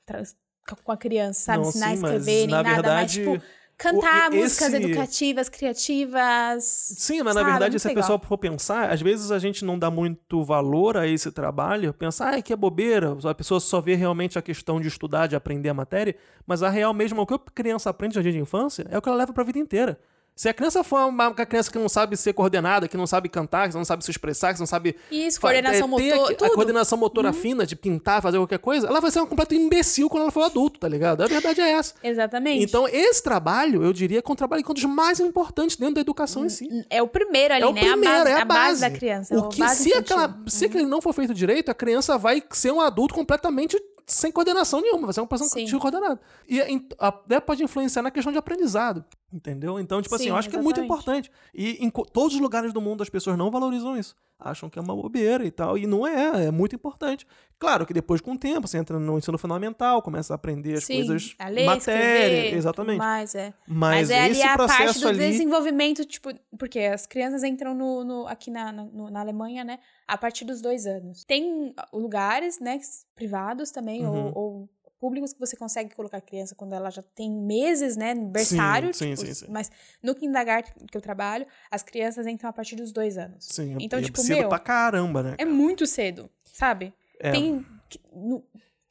com a criança, sabe? Ensinar a escrever, nada. verdade, mas, tipo, cantar o- músicas esse- educativas, criativas. Sim, mas na sabe? verdade, Muito se a pessoa for pensar, às vezes a gente não dá muito valor a esse trabalho, pensar, ah, que é bobeira, a pessoa só vê realmente a questão de estudar, de aprender a matéria, mas a real mesmo, o que a criança aprende no jardim de infância é o que ela leva pra vida inteira. Se a criança for uma uma criança que não sabe ser coordenada, que não sabe cantar, que não sabe se expressar, que não sabe. Isso, coordenação é, ter motor, a. Uhum. coordenação motora fina, de pintar, fazer qualquer coisa, ela vai ser um completo imbecil quando ela for adulto, tá ligado? A verdade é essa. Exatamente. Então, esse trabalho, eu diria que é um trabalho que é um dos mais importantes dentro da educação em si. é o primeiro ali, É o né? primeiro, a base, é a base base. da criança. é O a que, se, infantil. aquela, se aquele não for feito direito, a criança vai ser um adulto completamente sem coordenação nenhuma, vai ser uma pessoa Sim. descoordenada. E in- até pode influenciar na questão de aprendizado, entendeu? Então, tipo assim, Sim, eu acho que é muito exatamente. importante. E em todos os lugares do mundo as pessoas não valorizam isso. Acham que é uma bobeira e tal, e não é, é muito importante. Claro que depois, com o tempo, você entra no ensino fundamental, começa a aprender as Sim, coisas, a ler, matéria, escrever, exatamente. mais, é. Mas, Mas, é ali esse a parte processo do ali... desenvolvimento, tipo, porque as crianças entram no, no- aqui na, na Alemanha, né, a partir dos dois anos. Tem lugares, né, privados também, Uhum. ou, ou públicos que você consegue colocar a criança quando ela já tem meses, né, no berçário. sim, tipo, sim, sim. Mas no kindergarten que eu trabalho, as crianças entram a partir dos dois anos. Sim, Então, é tipo, cedo meu, pra caramba, né? É muito cedo, sabe? É. Tem. no-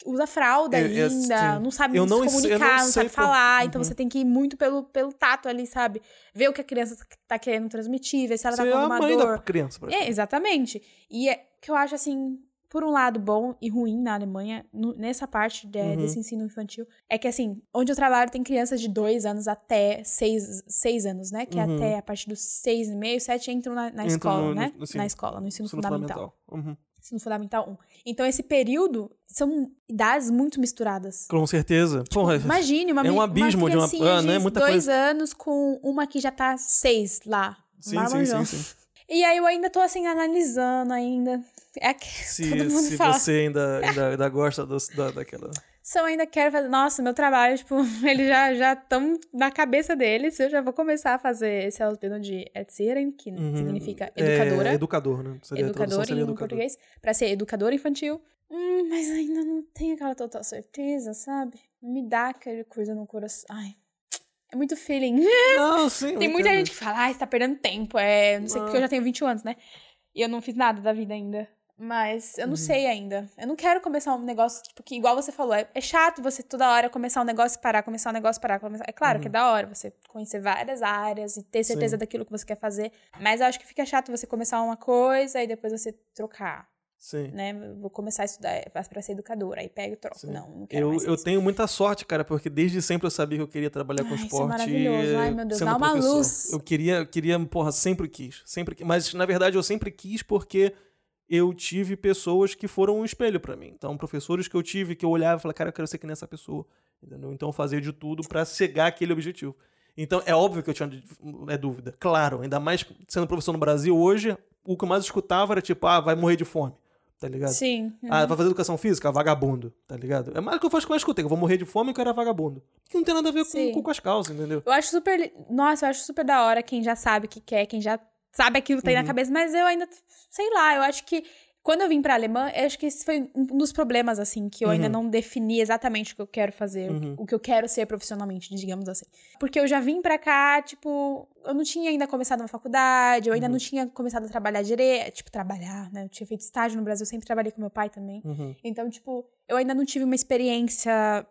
Usa fralda É, é, ainda, sim. não sabe Eu se não eu não comunicar, não, sei sabe por- falar. Então Uhum. você tem que ir muito pelo, pelo tato ali, sabe? Ver o que a criança tá querendo transmitir, ver se ela Você tá é com a alguma mãe dor. da criança. É, praticamente. exatamente. E é que eu acho assim, por um lado bom e ruim na Alemanha, nessa parte de- Uhum. desse ensino infantil, é que assim, onde eu trabalho tem crianças de dois anos até seis, seis anos, né? Que Uhum. até a partir dos seis e meio, sete entram na, na Entram escola, no- né? no- sim. na escola, no ensino, Ensino fundamental. Uhum. Ensino fundamental 1. Então, esse período são idades muito misturadas. Com certeza. Porra, Imagine uma é um abismo uma de uma- ah, né? Muita dois coisa. anos com uma que já tá seis lá. sim, sim, marmanjão. sim, sim. E aí eu ainda tô assim, analisando ainda. É que Se, todo mundo se fala. você ainda, ainda, ainda gosta dos- da, daquela. Se eu ainda quero fazer. Nossa, meu trabalho, tipo, eles já já estão na cabeça deles. Eu já vou começar a fazer esse Ausbildung de Erzieherin, que Uhum. significa É, educadora. educador, né? Seria, educadora seria em educador. português, pra ser educadora infantil. Hum, mas ainda não tenho aquela total certeza, sabe? Me dá aquele coisa no coração. Ai, é muito feeling. Não, sim. Tem muita entendo. gente que fala, ai, você tá perdendo tempo. É, não sei, porque eu já tenho 21 anos, né? E eu não fiz nada da vida ainda. Mas eu não Uhum. sei ainda. Eu não quero começar um negócio, tipo, que igual você falou, é, é chato você toda hora começar um negócio e parar, começar um negócio e parar. Começar... É claro que é da hora você conhecer várias áreas e ter certeza Uhum. Sim. daquilo que você quer fazer. Mas eu acho que fica chato você começar uma coisa e depois você trocar, Sim. né? Vou começar a estudar é, pra ser educadora. Aí pega e troco. Sim. Não, não quero Eu, eu isso. tenho muita sorte, cara, porque desde sempre eu sabia que eu queria trabalhar com Ai, isso é esporte. maravilhoso. Ai, meu Deus, dá uma professor. luz. Eu queria, queria, porra, sempre quis. Sempre quis. Mas, na verdade, eu sempre quis porque eu tive pessoas que foram um espelho pra mim. Então, professores que eu tive, que eu olhava e falava, cara, eu quero ser que nem essa pessoa. Entendeu? Então, eu fazia de tudo pra chegar àquele objetivo. Então, é óbvio que eu tinha é, dúvida. Claro, ainda mais sendo professor no Brasil hoje, o que eu mais escutava era tipo, ah, vai morrer de fome. tá ligado? Sim. Ah, vai fazer educação física? Vagabundo, tá ligado? É mais o que eu faço que eu escutei, que eu vou morrer de fome e que eu era vagabundo. Que não tem nada a ver com, com, com as calças, entendeu? Eu acho super. Nossa, eu acho super da hora quem já sabe o que quer, quem já sabe aquilo que tem Uhum. na cabeça, mas eu ainda. Sei lá, eu acho que. Quando eu vim pra Alemã, eu acho que esse foi um dos problemas, assim, que eu ainda Uhum. não defini exatamente o que eu quero fazer, o que- Uhum. o que eu quero ser profissionalmente, digamos assim. Porque eu já vim pra cá, tipo, eu não tinha ainda começado uma faculdade, eu ainda Uhum. não tinha começado a trabalhar direito, tipo, trabalhar, né? Eu tinha feito estágio no Brasil, eu sempre trabalhei com meu pai também. Uhum. Então, tipo, eu ainda não tive uma experiência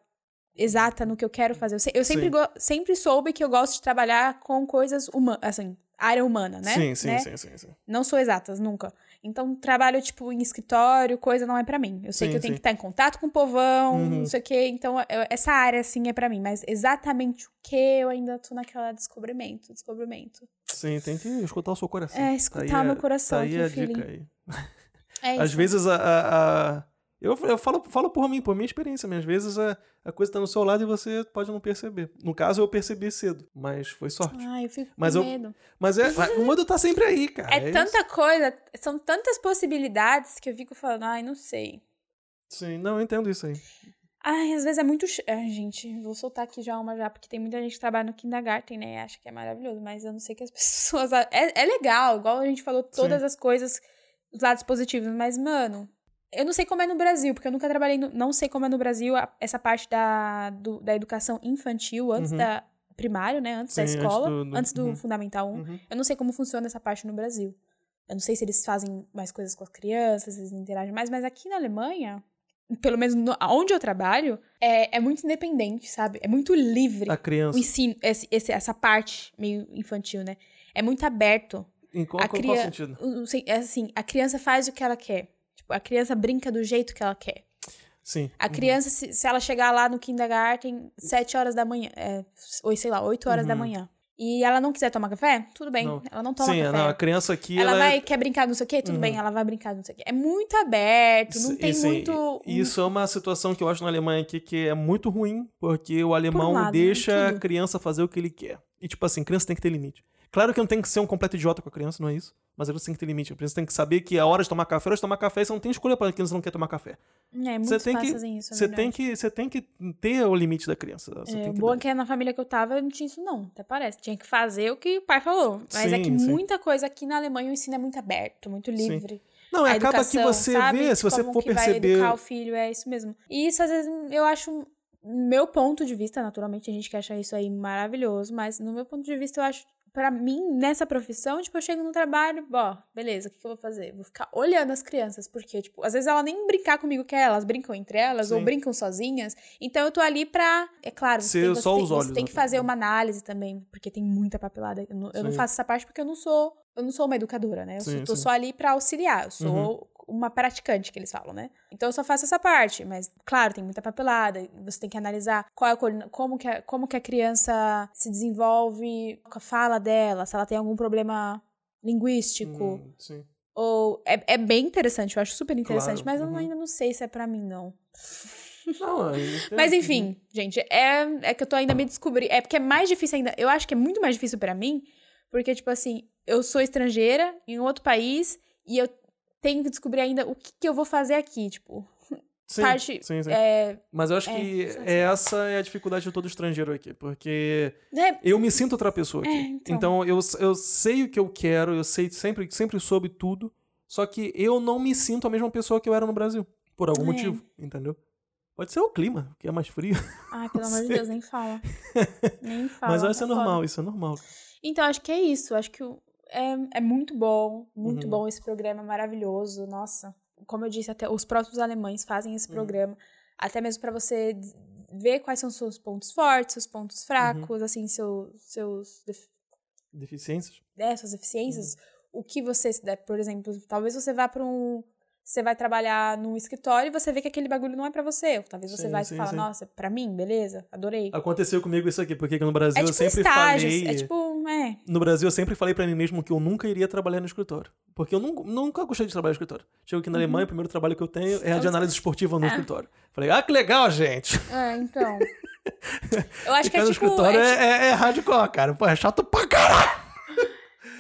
exata no que eu quero fazer. Eu, se- eu sempre, Sim. sempre soube que eu gosto de trabalhar com coisas humanas, assim, área humana, né? Sim, sim, Né? sim, sim, sim. Não sou exatas, nunca. Então, trabalho, tipo, em escritório, coisa não é pra mim. Eu sei Sim, que eu tenho que estar em contato com o povão, Uhum. não sei o quê. Então, eu- essa área, assim, é pra mim. Mas exatamente o que eu ainda tô naquela descobrimento, descobrimento. Sim, tem que escutar o seu coração. É, Tá escutar aí meu coração Tá aí a feeling. dica aí. É Às vezes a. a- a- Eu, eu falo, falo por mim, por minha experiência, às vezes a, a coisa tá no seu lado e você pode não perceber. No caso, eu percebi cedo, mas foi sorte. Ai, eu fico Mas com eu- medo. Mas é, o mundo tá sempre aí, cara. É isso. tanta coisa, são tantas possibilidades que eu fico falando, ai, não sei. Sim, não, eu entendo isso aí. Ai, às vezes é muito. Ai, gente, vou soltar aqui já uma já, porque tem muita gente que trabalha no kindergarten, né? e Acha que é maravilhoso, mas eu não sei que as pessoas. É, é legal, igual a gente falou, todas as coisas, os lados positivos, mas, mano. Eu não sei como é no Brasil, porque eu nunca trabalhei. No, não sei como é no Brasil a- essa parte da, do- da educação infantil, antes Uhum. da primário, né? Antes da Sim, antes escola, do- do- antes do uhum. Fundamental 1. Uhum. Eu não sei como funciona essa parte no Brasil. Eu não sei se eles fazem mais coisas com as crianças, se eles interagem mais, mas aqui na Alemanha, pelo menos no, onde eu trabalho, é, é muito independente, sabe? É muito livre A o criança. ensino, esse, esse- essa parte meio infantil, né? É muito aberto. Em qual, a qual, cria- qual sentido? o- o sen- é assim, a criança faz o que ela quer. A criança brinca do jeito que ela quer. Sim. A Uhum. criança, se, se ela chegar lá no kindergarten, sete horas da manhã, é, ou sei lá, oito horas da Uhum. manhã, e ela não quiser tomar café, tudo bem. Não. Ela não toma Sim, café. não, a criança aqui. ela, ela, vai, é- quer brincar não sei o quê? Tudo Uhum. bem, ela vai brincar não sei o quê. É muito aberto, não tem muito... Isso é uma situação que eu acho na Alemanha aqui que é muito ruim, porque o alemão lado, né? deixa a criança fazer o que ele quer. E, tipo assim, criança tem que ter limite. Claro que não tem que ser um completo idiota com a criança, não é isso. Mas você tem que ter limite. A criança tem que saber que a hora de tomar café, a hora de tomar café, você não tem escolha para a criança não quer tomar café. É, muitos Você tem que, isso, é você verdade. tem que, você tem que ter o limite da criança. Você É, tem que bom dar. é que na família que eu tava, não tinha isso não, até parece. Tinha que fazer o que o pai falou. Mas é Sim, que sim. muita coisa aqui na Alemanha o ensino é muito aberto, muito livre. Não, a é, acaba que educação, você sabe? vê, se você Como for que vai perceber. educar o filho, é isso mesmo. E isso, às vezes, eu acho... Meu ponto de vista, naturalmente, tem gente que acha isso aí maravilhoso, mas no meu ponto de vista, eu acho... Pra mim, nessa profissão, tipo, eu chego no trabalho, ó, beleza, o que, que eu vou fazer? Vou ficar olhando as crianças, porque, tipo, às vezes ela nem brincar comigo quer, elas brincam entre elas, ou Sim. brincam sozinhas. Então eu tô ali pra, é claro, você tem, você só tem- os você olhos, tem que né? fazer uma análise também, porque tem muita papelada. Eu não, eu não faço essa parte porque eu não sou, eu não sou uma educadora, né? Eu Sim, sou, tô sim. só ali pra auxiliar, eu sou uma praticante, que eles falam, né? Então eu só faço essa parte, mas claro, tem muita papelada, você tem que analisar qual é a como que a, como que a criança se desenvolve com a fala dela, se ela tem algum problema linguístico, Hum, sim. ou é, é bem interessante, eu acho super interessante, Claro, mas eu uhum. ainda não sei se é pra mim não. Não, eu. Mas enfim, gente, é, é que eu tô ainda me descobrindo. É porque é mais difícil ainda. Eu acho que é muito mais difícil pra mim, porque, tipo assim, eu sou estrangeira em outro país e eu tenho que descobrir ainda o que, que eu vou fazer aqui. Tipo, Sim, parte. sim, sim. É, Mas eu acho É, que sim. essa é a dificuldade de todo estrangeiro aqui, porque né, eu me sinto outra pessoa aqui. É, então. então eu, eu sei o que eu quero, eu sei sempre, sempre soube tudo, só que eu não me sinto a mesma pessoa que eu era no Brasil, por algum É. motivo, entendeu? Pode ser o clima, que é mais frio, Ai, pelo amor de Deus, nem fala. Nem fala. mas é isso é normal, isso é normal. Então, acho que é isso. Acho que o- é, é muito bom, muito Uhum. bom esse programa, é maravilhoso. Nossa, como eu disse, até os próprios alemães fazem Uhum. esse programa, até mesmo pra você ver quais são os seus pontos fortes, seus Uhum. pontos fracos, assim, seu, seus, def- Deficiências? é, suas deficiências. Uhum. O que você, por exemplo, talvez você vá pra um. Você vai trabalhar num escritório e você vê que aquele bagulho não é pra você. Ou talvez você Sim, vai sim, e fala, sim. nossa, pra mim, beleza, adorei. Aconteceu comigo isso aqui, porque no Brasil É eu tipo sempre estágios, falei. é tipo, é, No Brasil eu sempre falei pra mim mesmo que eu nunca iria trabalhar no escritório. Porque eu nun- nunca gostei de trabalhar no escritório. Chego aqui na Alemanha, o primeiro trabalho que eu tenho é a de Eu- análise esportiva no É. escritório. Falei, ah, que legal, gente. É, então. Eu acho que é no tipo. escritório é, é, é, é hardcore, cara. Pô, é chato pra caralho.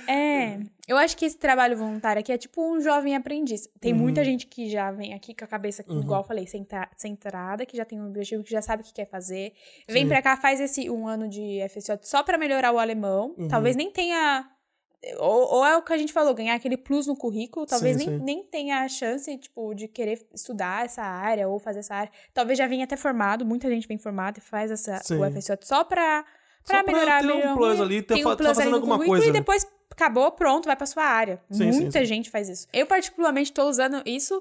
É, Eu acho que esse trabalho voluntário aqui é tipo um jovem aprendiz. Tem Uhum. muita gente que já vem aqui com a cabeça, Uhum. igual eu falei, centra- centrada, que já tem um objetivo, que já sabe o que quer fazer. Vem Sim. pra cá, faz esse um ano de FSJ só pra melhorar o alemão. Uhum. Talvez nem tenha. Ou, ou é o que a gente falou, ganhar aquele plus no currículo. Talvez Sim, nem, sim. nem tenha a chance, tipo, de querer estudar essa área ou fazer essa área. Talvez já venha até formado, muita gente vem formada e faz essa, Sim. o FSJ só pra, pra Só pra melhorar ter um plus ali, ter um tá plus fazendo ali alguma coisa. E depois acabou, pronto, vai pra sua área. Sim, sim, Muita sim. gente faz isso. Eu, particularmente, tô usando isso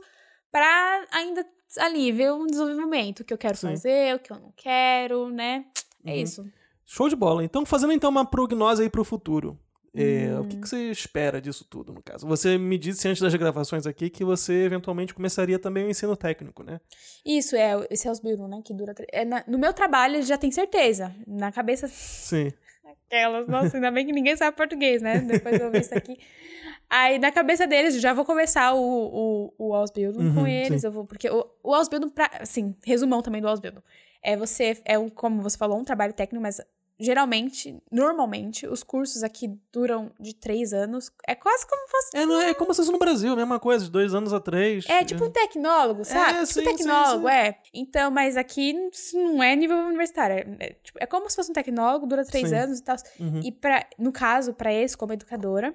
pra ainda ali ver um desenvolvimento, o que eu quero Sim. fazer, o que eu não quero, né? É Uhum. isso. Show de bola. Então, fazendo então uma prognose aí pro futuro. É, Hum. O que, que você espera disso tudo, no caso? Você me disse antes das gravações aqui que você eventualmente começaria também o ensino técnico, né? Isso, é esse Ausbildung, né? Que dura. É na- no meu trabalho, já tem certeza. Na cabeça Sim. Aquelas, nossa, ainda bem que ninguém sabe português, né? Depois eu vi isso aqui. Aí, na cabeça deles, já vou começar o, o, o Ausbildung Uhum, com eles. sim. Eu vou, porque o, o Ausbildung, pra, assim, resumão também do Ausbildung. É você, é um, como você falou, um trabalho técnico, mas geralmente, normalmente, os cursos aqui duram de três anos. É quase como fosse. É, não, é como se fosse no Brasil, mesma coisa, de dois anos a três. É tipo um tecnólogo, sabe? É, tipo sim, um tecnólogo, sim, sim. é. Então, mas aqui não é nível universitário. É, é, tipo, é como se fosse um tecnólogo, dura três Sim. anos e tal. Uhum. E pra, no caso, pra esse, como educadora,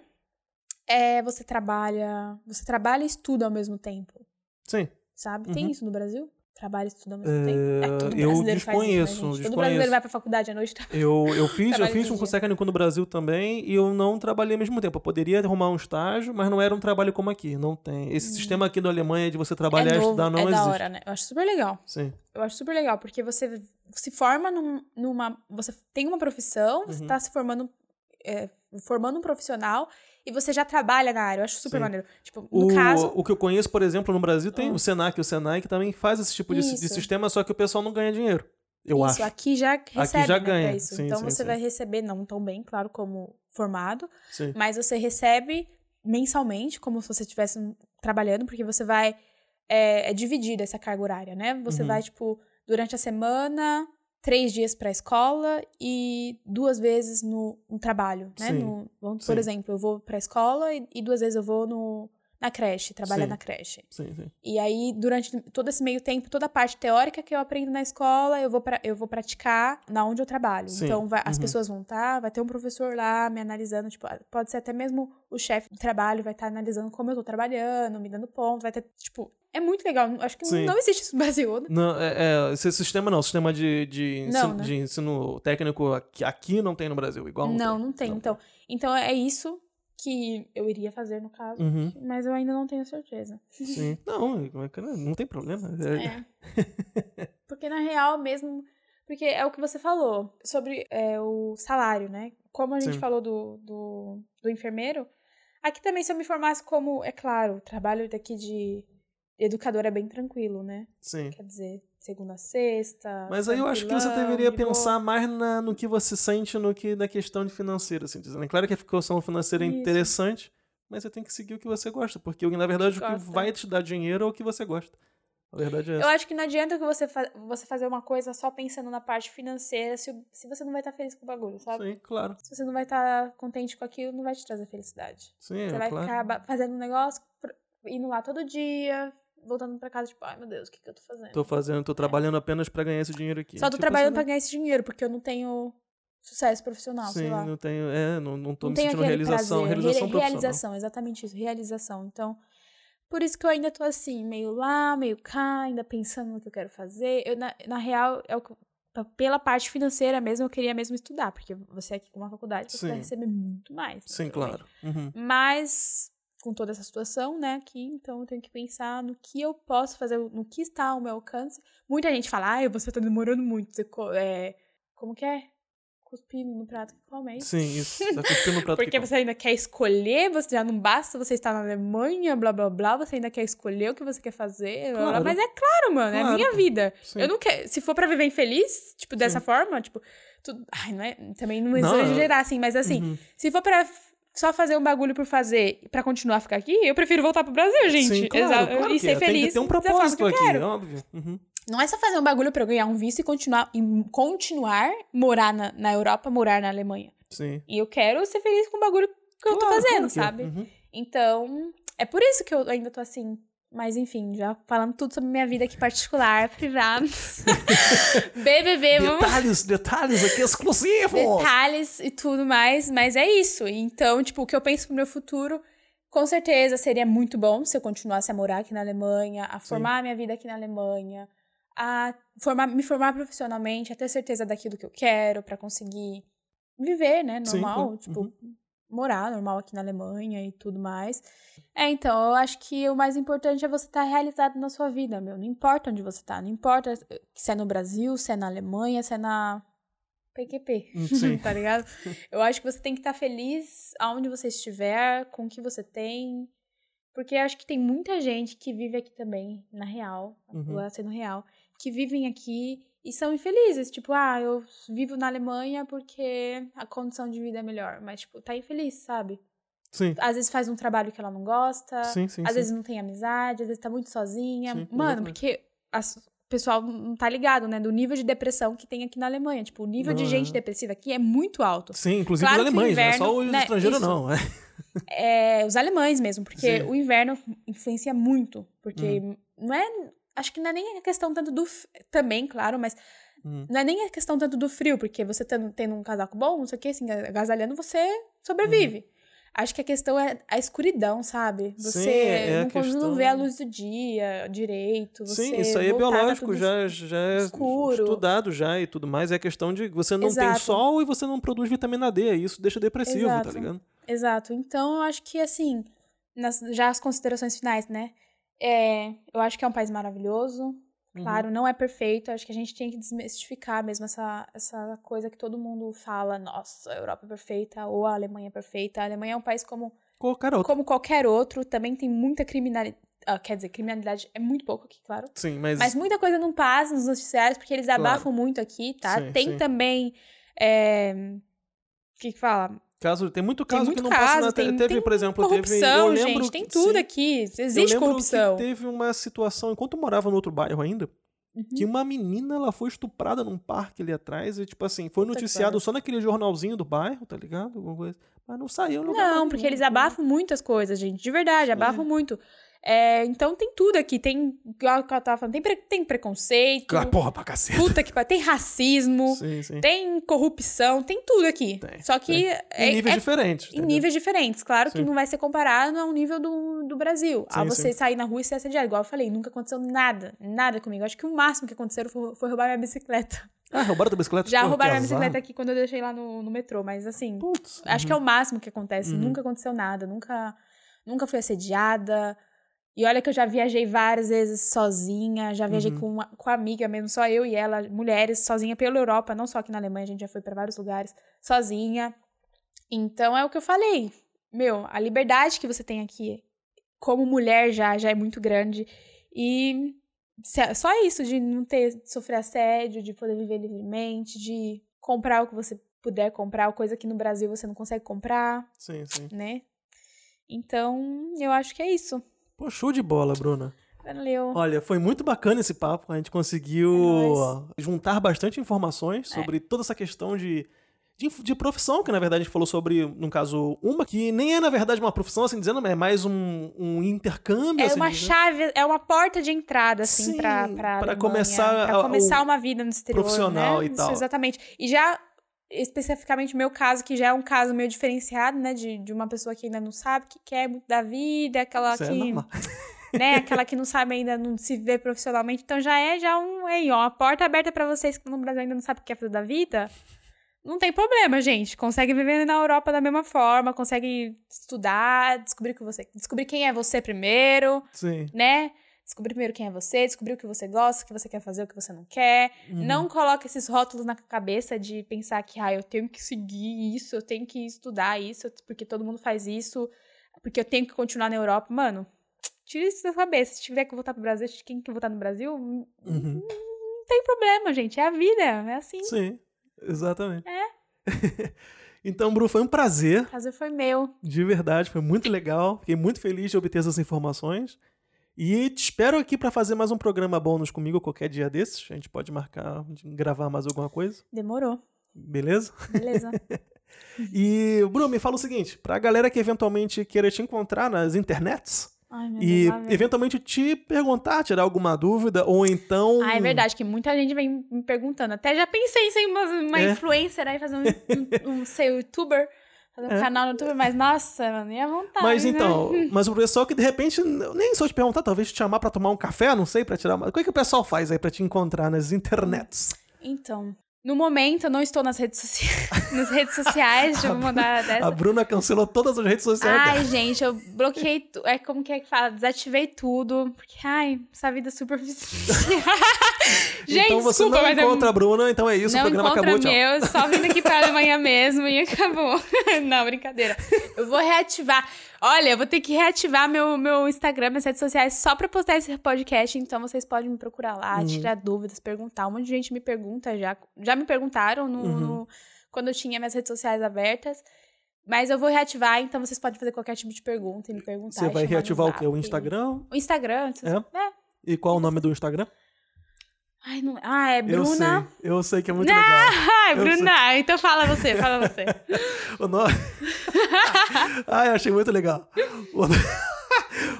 é você trabalha. Você trabalha e estuda ao mesmo tempo. Sim. Sabe? Uhum. Tem isso no Brasil? Trabalha e estuda ao mesmo É, tempo. É, todo eu brasileiro faz isso, né, desconheço? Todo desconheço. brasileiro vai pra faculdade à noite. Eu, eu fiz, eu fiz um curso técnico no Brasil também e eu não trabalhei ao mesmo tempo. Eu poderia arrumar um estágio, mas não era um trabalho como aqui. Não tem. Esse sistema aqui da Alemanha de você trabalhar é e estudar não é existe. da hora, né? Eu acho super legal. Sim. Eu acho super legal, porque você se forma num- numa. Você tem uma profissão, você Uhum. tá se formando. é, formando um profissional e você já trabalha na área. Eu acho super Sim. maneiro. Tipo, no O, caso. o que eu conheço, por exemplo, no Brasil tem Ah. o Senac o Senai que também faz esse tipo de, de sistema, só que o pessoal não ganha dinheiro. Eu isso, acho. aqui já recebe já né, ganha. isso. Sim, então sim, você sim. vai receber, não tão bem, claro, como formado, mas você recebe mensalmente, como se você estivesse trabalhando, porque você vai. É, é dividida essa carga horária, né? Você Uhum. vai, tipo, durante a semana, três dias pra escola e duas vezes no, no trabalho, né? Sim, No- vamos- sim. por exemplo, eu vou pra escola e, e duas vezes eu vou no, na creche, trabalhar Sim. na creche. Sim, sim. E aí, durante todo esse meio tempo, toda a parte teórica que eu aprendo na escola, eu vou, pra, eu vou praticar na onde eu trabalho. Sim, Então, vai- as uhum. pessoas vão estar, vai ter um professor lá me analisando, tipo, pode ser até mesmo o chefe do trabalho vai estar analisando como eu tô trabalhando, me dando ponto, vai ter, tipo, é muito legal. Acho que Sim. não existe isso no Brasil, né? Não, é, é, esse sistema não, sistema de, de, Não, ensino, né? de ensino técnico aqui, aqui não tem no Brasil, igual Não, não tem. Então, então, é isso que eu iria fazer, no caso. Uhum, Mas eu ainda não tenho certeza. sim. Não, não tem problema. É- É. Porque na real mesmo. Porque é o que você falou sobre é, o salário, né? Como a gente Sim. falou do, do, do enfermeiro. Aqui também, se eu me formasse como, é claro, o trabalho daqui de educador é bem tranquilo, né? Sim. Quer dizer, segunda a sexta. Mas aí eu acho que você deveria boa. pensar mais na- no que você sente no que na questão de financeira, assim, dizendo. É claro que a questão financeira é Isso. interessante, mas você tem que seguir o que você gosta, porque na verdade o que vai te dar dinheiro é o que você gosta. A verdade é Eu essa. acho que não adianta que você, fa você fazer uma coisa só pensando na parte financeira se, se você não vai estar feliz com o bagulho, sabe? Sim, claro. Se você não vai estar contente com aquilo, não vai te trazer felicidade. Sim, Você é vai claro. ficar fazendo um negócio, indo lá todo dia, voltando pra casa, tipo, ai meu Deus, o que, que eu tô fazendo? Tô fazendo, tô trabalhando apenas pra ganhar esse dinheiro aqui. Só tô Tipo, trabalhando você pra não- ganhar esse dinheiro, porque eu não tenho sucesso profissional, sei Sim, lá. não tenho, é, não, não tô não me sentindo realização, prazer. realização Re- profissional. realização, exatamente isso, realização. Então, por isso que eu ainda tô assim, meio lá, meio cá, ainda pensando no que eu quero fazer. Eu, na, na real, é o que- pela parte financeira mesmo, eu queria mesmo estudar, porque você aqui com uma faculdade, você vai Sim. receber muito mais. Sim, naturalmente. claro. Uhum. Mas, com toda essa situação, né, aqui, então eu tenho que pensar no que eu posso fazer, no que está ao meu alcance. Muita gente fala, ai, você tá demorando muito. Você é, como que é? Cuspindo no prato que come, é isso? Sim, isso. Tá cuspindo no prato Porque você ainda quer escolher, você já não basta você estar na Alemanha, blá blá blá, você ainda quer escolher o que você quer fazer, blá, blá, Claro. mas é claro, mano, é a Claro, minha vida. Sim. Eu não quero, se for pra viver infeliz, tipo, dessa Sim. forma, tipo, tudo, ai, não é, também não, Não, exagerar assim, mas assim, Uhum. se for pra f- só fazer um bagulho por fazer pra continuar a ficar aqui, eu prefiro voltar pro Brasil, gente. Sim, claro, Exa- claro e ser é. feliz. Tem que ter um propósito aqui, quero. óbvio. Uhum. Não é só fazer um bagulho pra eu ganhar um visto e continuar, e continuar morar na, na Europa, morar na Alemanha. Sim. E eu quero ser feliz com o bagulho que eu tô Claro, fazendo, claro é. sabe? Uhum. Então, é por isso que eu ainda tô assim. Mas enfim, já falando tudo sobre minha vida aqui particular, privada. BBB, vamos Detalhes, detalhes aqui exclusivos! detalhes e tudo mais, mas é isso. Então, tipo, o que eu penso pro meu futuro, com certeza seria muito bom se eu continuasse a morar aqui na Alemanha, a formar a minha vida aqui na Alemanha, a formar, me formar profissionalmente, a ter certeza daquilo que eu quero pra conseguir viver, né, Sim, normal, claro. tipo, Uhum. Morar normal aqui na Alemanha e tudo mais. É, então, eu acho que o mais importante é você estar realizado na sua vida, meu. Não importa onde você tá, não importa se é no Brasil, se é na Alemanha, se é na PQP, Hum, Sim. tá ligado? Eu acho que você tem que estar feliz aonde você estiver, com o que você tem. Porque eu acho que tem muita gente que vive aqui também, na real, Uhum. sendo real, que vivem aqui e são infelizes. Tipo, ah, eu vivo na Alemanha porque a condição de vida é melhor. Mas, tipo, tá infeliz, sabe? Sim, Às vezes faz um trabalho que ela não gosta, sim, sim. às sim. vezes não tem amizade, às vezes tá muito sozinha. Sim, Mano, exatamente. porque as- o pessoal não tá ligado, né? Do nível de depressão que tem aqui na Alemanha. Tipo, o nível de Não, gente é. depressiva aqui é muito alto. Sim, inclusive Claro os alemães, não é só inverno, os né, estrangeiros, isso. não. É. É, os alemães mesmo, porque o inverno influencia muito. Porque Hum. não é. Acho que não é nem a questão tanto do. Também, claro, mas. Hum. Não é nem a questão tanto do frio, porque você tendo, tendo um casaco bom, não sei o que, assim, agasalhando, você sobrevive. Uhum. Acho que a questão é a escuridão, sabe? Você Sim, é a não, quando não vê a luz do dia direito. Sim, isso aí é tá biológico, já, já é escuro. estudado já e tudo mais. É questão de você não tem Exato. sol e você não produz vitamina D. E isso deixa depressivo, Exato. tá ligado? Exato. Então, eu acho que, assim, nas- já as considerações finais, né? É, eu acho que é um país maravilhoso. Uhum. Claro, não é perfeito. Acho que a gente tem que desmistificar mesmo essa, essa coisa que todo mundo fala. Nossa, a Europa é perfeita ou a Alemanha é perfeita. A Alemanha é um país como, Qualquer outro. como qualquer outro. Também tem muita criminalidade. quer dizer, criminalidade é muito pouco aqui, claro. Sim, mas, Mas muita coisa não passa nos noticiários, porque eles Claro. abafam muito aqui, tá? Sim, tem sim. também. é, O que que fala? Caso, tem muito Tem caso muito que não passa caso, na tem, Teve, tem por exemplo, teve. Eu corrupção, lembro gente. Tem tudo sim, aqui. Eu Existe lembro corrupção. teve uma situação, enquanto eu morava no outro bairro ainda, Uhum. que uma menina ela foi estuprada num parque ali atrás e, tipo assim, foi noticiado só naquele jornalzinho do bairro, tá ligado? Alguma coisa. Mas não saiu Não, nenhum, porque eles abafam muitas coisas, gente. De verdade, abafam muito. É, então tem tudo aqui. Tem, igual que eu tava falando, tem, pre- tem preconceito. Ah, porra, pra cacete. Puta que pariu. Tem racismo. Sim, sim. Tem corrupção. Tem tudo aqui. Tem, Só que é, em níveis é diferentes. em níveis diferentes. Claro que Sim. não vai ser comparado ao nível do, do Brasil. a Sim, você sim. sair na rua e ser assediado. Igual eu falei, nunca aconteceu nada. Nada comigo. Acho que o máximo que aconteceu foi, foi roubar minha bicicleta. Ah, roubaram tua bicicleta? Já Porra, roubaram que minha azar. bicicleta aqui quando eu deixei lá no, no metrô. Mas assim, Putz. acho que é o máximo que acontece. Uhum. Nunca aconteceu nada. Nunca, nunca fui assediada. E olha que eu já viajei várias vezes sozinha, já viajei Uhum. com, uma, com amiga mesmo, só eu e ela, mulheres, sozinha pela Europa, não só aqui na Alemanha, a gente já foi pra vários lugares, sozinha. Então é o que eu falei. Meu, a liberdade que você tem aqui, como mulher já, já é muito grande. E só isso, de não ter, sofrer assédio, de poder viver livremente, de comprar o que você puder comprar, coisa que no Brasil você não consegue comprar, Sim, sim. né? Então, eu acho que é isso. Pô, show de bola, Bruna. Valeu. Olha, foi muito bacana esse papo. A gente conseguiu É juntar bastante informações sobre toda essa questão de, de, de profissão, que na verdade a gente falou sobre, no caso, uma que nem é na verdade uma profissão, assim dizendo, é mais um, um intercâmbio. É assim uma dizendo. chave, é uma porta de entrada, assim, Sim, pra, pra, pra Alemanha, começar pra começar uma vida no exterior, profissional né? e tal. Isso, exatamente. E já, especificamente o meu caso, que já é um caso meio diferenciado, né, de, de uma pessoa que ainda não sabe o que quer muito da vida, aquela Isso é que, normal. né, aquela que não sabe ainda, não se vê profissionalmente, então já é já um, aí, ó, uma porta aberta pra vocês que no Brasil ainda não sabem o que quer fazer da vida, não tem problema, gente. Consegue viver na Europa da mesma forma, consegue estudar, descobrir que você, descobrir quem é você primeiro, Sim. né? Descobrir primeiro quem é você, descobrir o que você gosta, o que você quer fazer, o que você não quer. Uhum. Não coloque esses rótulos na cabeça de pensar que, ah, eu tenho que seguir isso, eu tenho que estudar isso, porque todo mundo faz isso, porque eu tenho que continuar na Europa. Mano, tira isso da cabeça. Se tiver que voltar pro Brasil, quem que voltar no Brasil, Uhum. não tem problema, gente. É a vida, é assim. Sim, exatamente. É. então, Bru, foi um prazer, O prazer foi meu. de verdade, foi muito legal. Fiquei muito feliz de obter essas informações. E te espero aqui pra fazer mais um programa bônus comigo qualquer dia desses. A gente pode marcar gravar mais alguma coisa, Demorou. beleza? Beleza. E, Bruno, me fala o seguinte: pra galera que eventualmente queira te encontrar nas internets Ai, meu e Deus, eventualmente te perguntar, tirar alguma dúvida, ou então. Ah, é verdade, que muita gente vem me perguntando. Até já pensei em ser uma, uma É. influencer aí, fazer um, um, um ser youtuber, fazer um É. canal no YouTube, mas nossa, mano, ia vontade. Mas né? então, mas o pessoal que de repente, nem só te perguntar, talvez te chamar pra tomar um café, não sei, pra tirar uma. O que, que o pessoal faz aí pra te encontrar nas internets? Então, no momento eu não estou nas redes sociais. nas redes sociais, deixa eu mandar A dessa. Bruna cancelou todas as redes sociais dela. Ai, gente, eu bloqueei. Tu... É como que é que fala? Desativei tudo. Porque, ai, essa vida é superficial. gente, então você desculpa, não é encontra a Bruna, então é isso, não o programa acabou, tchau. meu, só vindo aqui pra amanhã mesmo e acabou. não, brincadeira. Eu vou reativar. Olha, eu vou ter que reativar meu, meu Instagram, minhas redes sociais, só pra postar esse podcast. Então vocês podem me procurar lá, Uhum. tirar dúvidas, perguntar. Um monte de gente me pergunta já. Já me perguntaram no, Uhum. no- quando eu tinha minhas redes sociais abertas. Mas eu vou reativar, então vocês podem fazer qualquer tipo de pergunta e me perguntar. Você vai reativar o quê? O Instagram? O Instagram. vocês- É? é. E qual o nome do Instagram? Ai, não... Ah, é Eu Bruna. sei, eu sei que é muito Ah, legal. Eu Bruna. Então fala você, fala você. O nome. Ai, achei muito legal.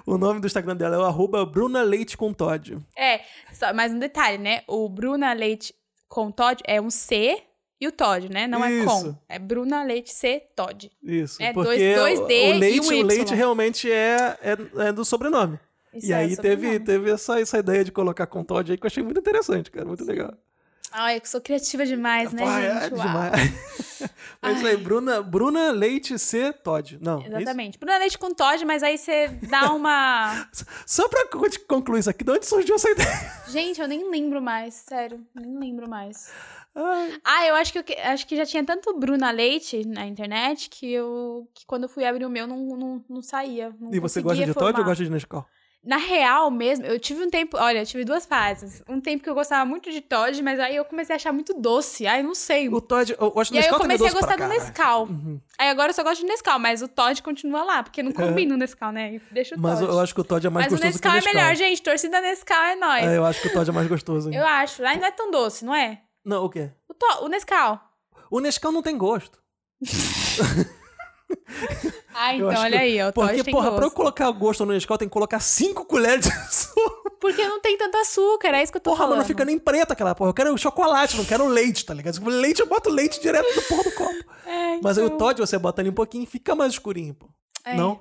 O... o nome do Instagram dela é o arroba Bruna Leite com Todd. É, só mais um detalhe, né? O Bruna Leite com Todd é um C e o Todd, né? Não é Isso. com. É Bruna Leite C Todd. Isso. É, porque dois- dois D o e leite, um o leite Y. realmente é, é, é do sobrenome. Isso e é aí teve, teve essa, essa ideia de colocar com Todd aí que eu achei muito interessante, cara. Muito legal. Ai, eu sou criativa demais, né, Vai, é gente? Uau. demais. Mas isso aí, Bruna, Bruna Leite C Todd. Não. é? Exatamente. Bruna Leite com Todd, mas aí você dá uma. Só pra con- concluir isso aqui, de onde surgiu essa ideia? Gente, eu nem lembro mais, sério. Nem lembro mais. Ai, Ah, eu acho que, eu acho que já tinha tanto Bruna Leite na internet que eu. que quando eu fui abrir o meu não, não, não saía. Não e você gosta de Todd ou formar. gosta de Nescau? Na real mesmo, eu tive um tempo. Olha, eu tive duas fases. Um tempo que eu gostava muito de Todd, mas aí eu comecei a achar muito doce. Ai, não sei. O Todd, eu gosto do E aí eu é comecei a gostar do. Nescau. Uhum. Aí agora eu só gosto de Nescau, mas o Todd continua lá, porque não combina o Nescau, né? Deixa o Mas Todd. eu acho que o Todd é mais mas gostoso que o Nescau é Nescau. melhor, gente. Torcida Nescau é nóis. É, eu acho que o Todd é mais gostoso. hein? Eu acho. Ai, não é tão doce, não é? Não, o quê? O, to... o Nescau. O Nescau não tem gosto. Ah, então olha que- aí, ó. Porque, porra, gosto. pra eu colocar gosto no Nescau, tem que colocar 5 colheres de açúcar. Porque não tem tanto açúcar, é isso que eu tô Porra, falando. mas não fica nem preta aquela porra. Eu quero chocolate, não quero leite, tá ligado? Leite, eu boto leite direto no porra do copo. É, Mas aí o então, Todd, você bota ali um pouquinho, fica mais escurinho, pô. é, Não?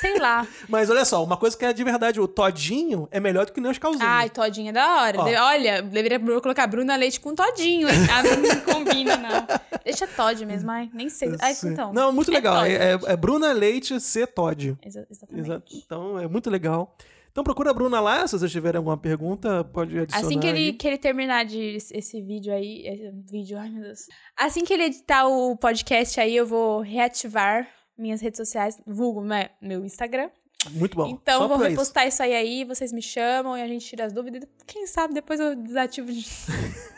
Sei lá. Mas olha só, uma coisa que é de verdade, o Todinho é melhor do que o Nescauzinho. Ai, todinho é da hora. Ó. Olha, deveria colocar Bruna Leite com todinho. Ah, não combina, não. Deixa Todd mesmo, ai, nem sei. Ai, Sim. então. Não, muito é legal. É, é- é Bruna Leite C Todd. Exa- exatamente. Exato. Então é muito legal. Então procura a Bruna lá, se vocês tiverem alguma pergunta, pode adicionar. Assim que ele, aí. que ele terminar de esse vídeo aí, esse vídeo, ai meu Deus. Assim que ele editar o podcast aí, eu vou reativar minhas redes sociais, vulgo né, meu Instagram. Muito bom. Então Só vou pra isso. repostar isso. aí aí, vocês me chamam e a gente tira as dúvidas. Quem sabe depois eu desativo de...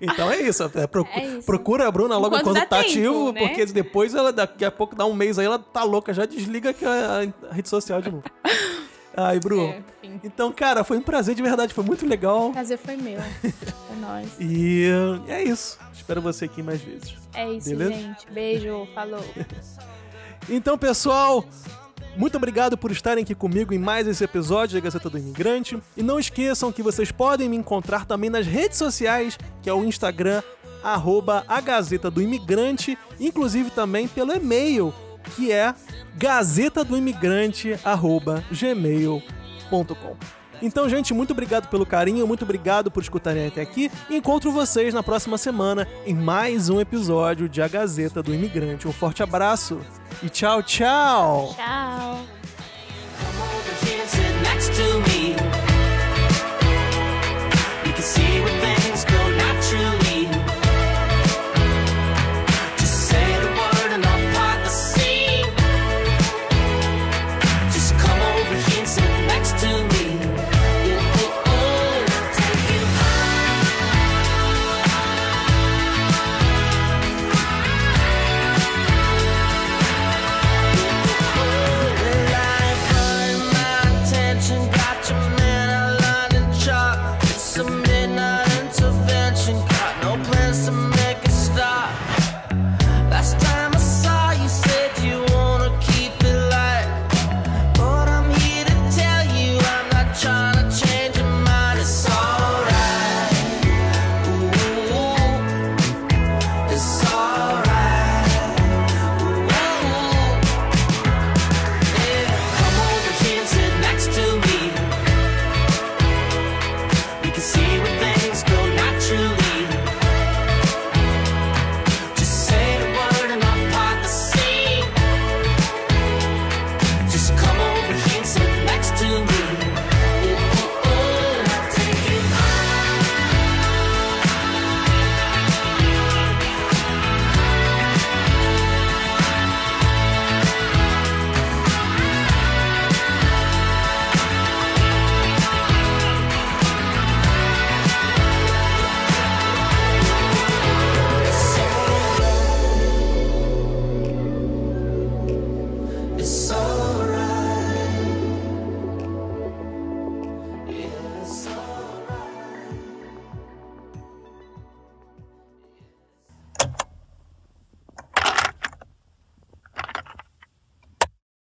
Então é isso. é, pro- É isso. Procura a Bruna logo Enquanto quando tá tempo, ativo, né? porque depois ela, daqui a pouco dá um mês aí, ela tá louca, já desliga a, a rede social de novo. Ai, Bru. É. Então, cara, foi um prazer de verdade, foi muito legal. O prazer foi meu. É nóis. E é isso. Espero você aqui mais vezes. É isso, Beleza? gente. Beijo, falou. Então, pessoal, muito obrigado por estarem aqui comigo em mais esse episódio da Gazeta do Imigrante. E não esqueçam que vocês podem me encontrar também nas redes sociais, que é o Instagram, arroba a Gazeta do Imigrante, inclusive também pelo e-mail, que é gazetadoimigrante.gmail.com. Então, gente, muito obrigado pelo carinho, muito obrigado por escutarem até aqui. Encontro vocês na próxima semana em mais um episódio de A Gazeta do Imigrante. Um forte abraço e tchau, tchau! Tchau!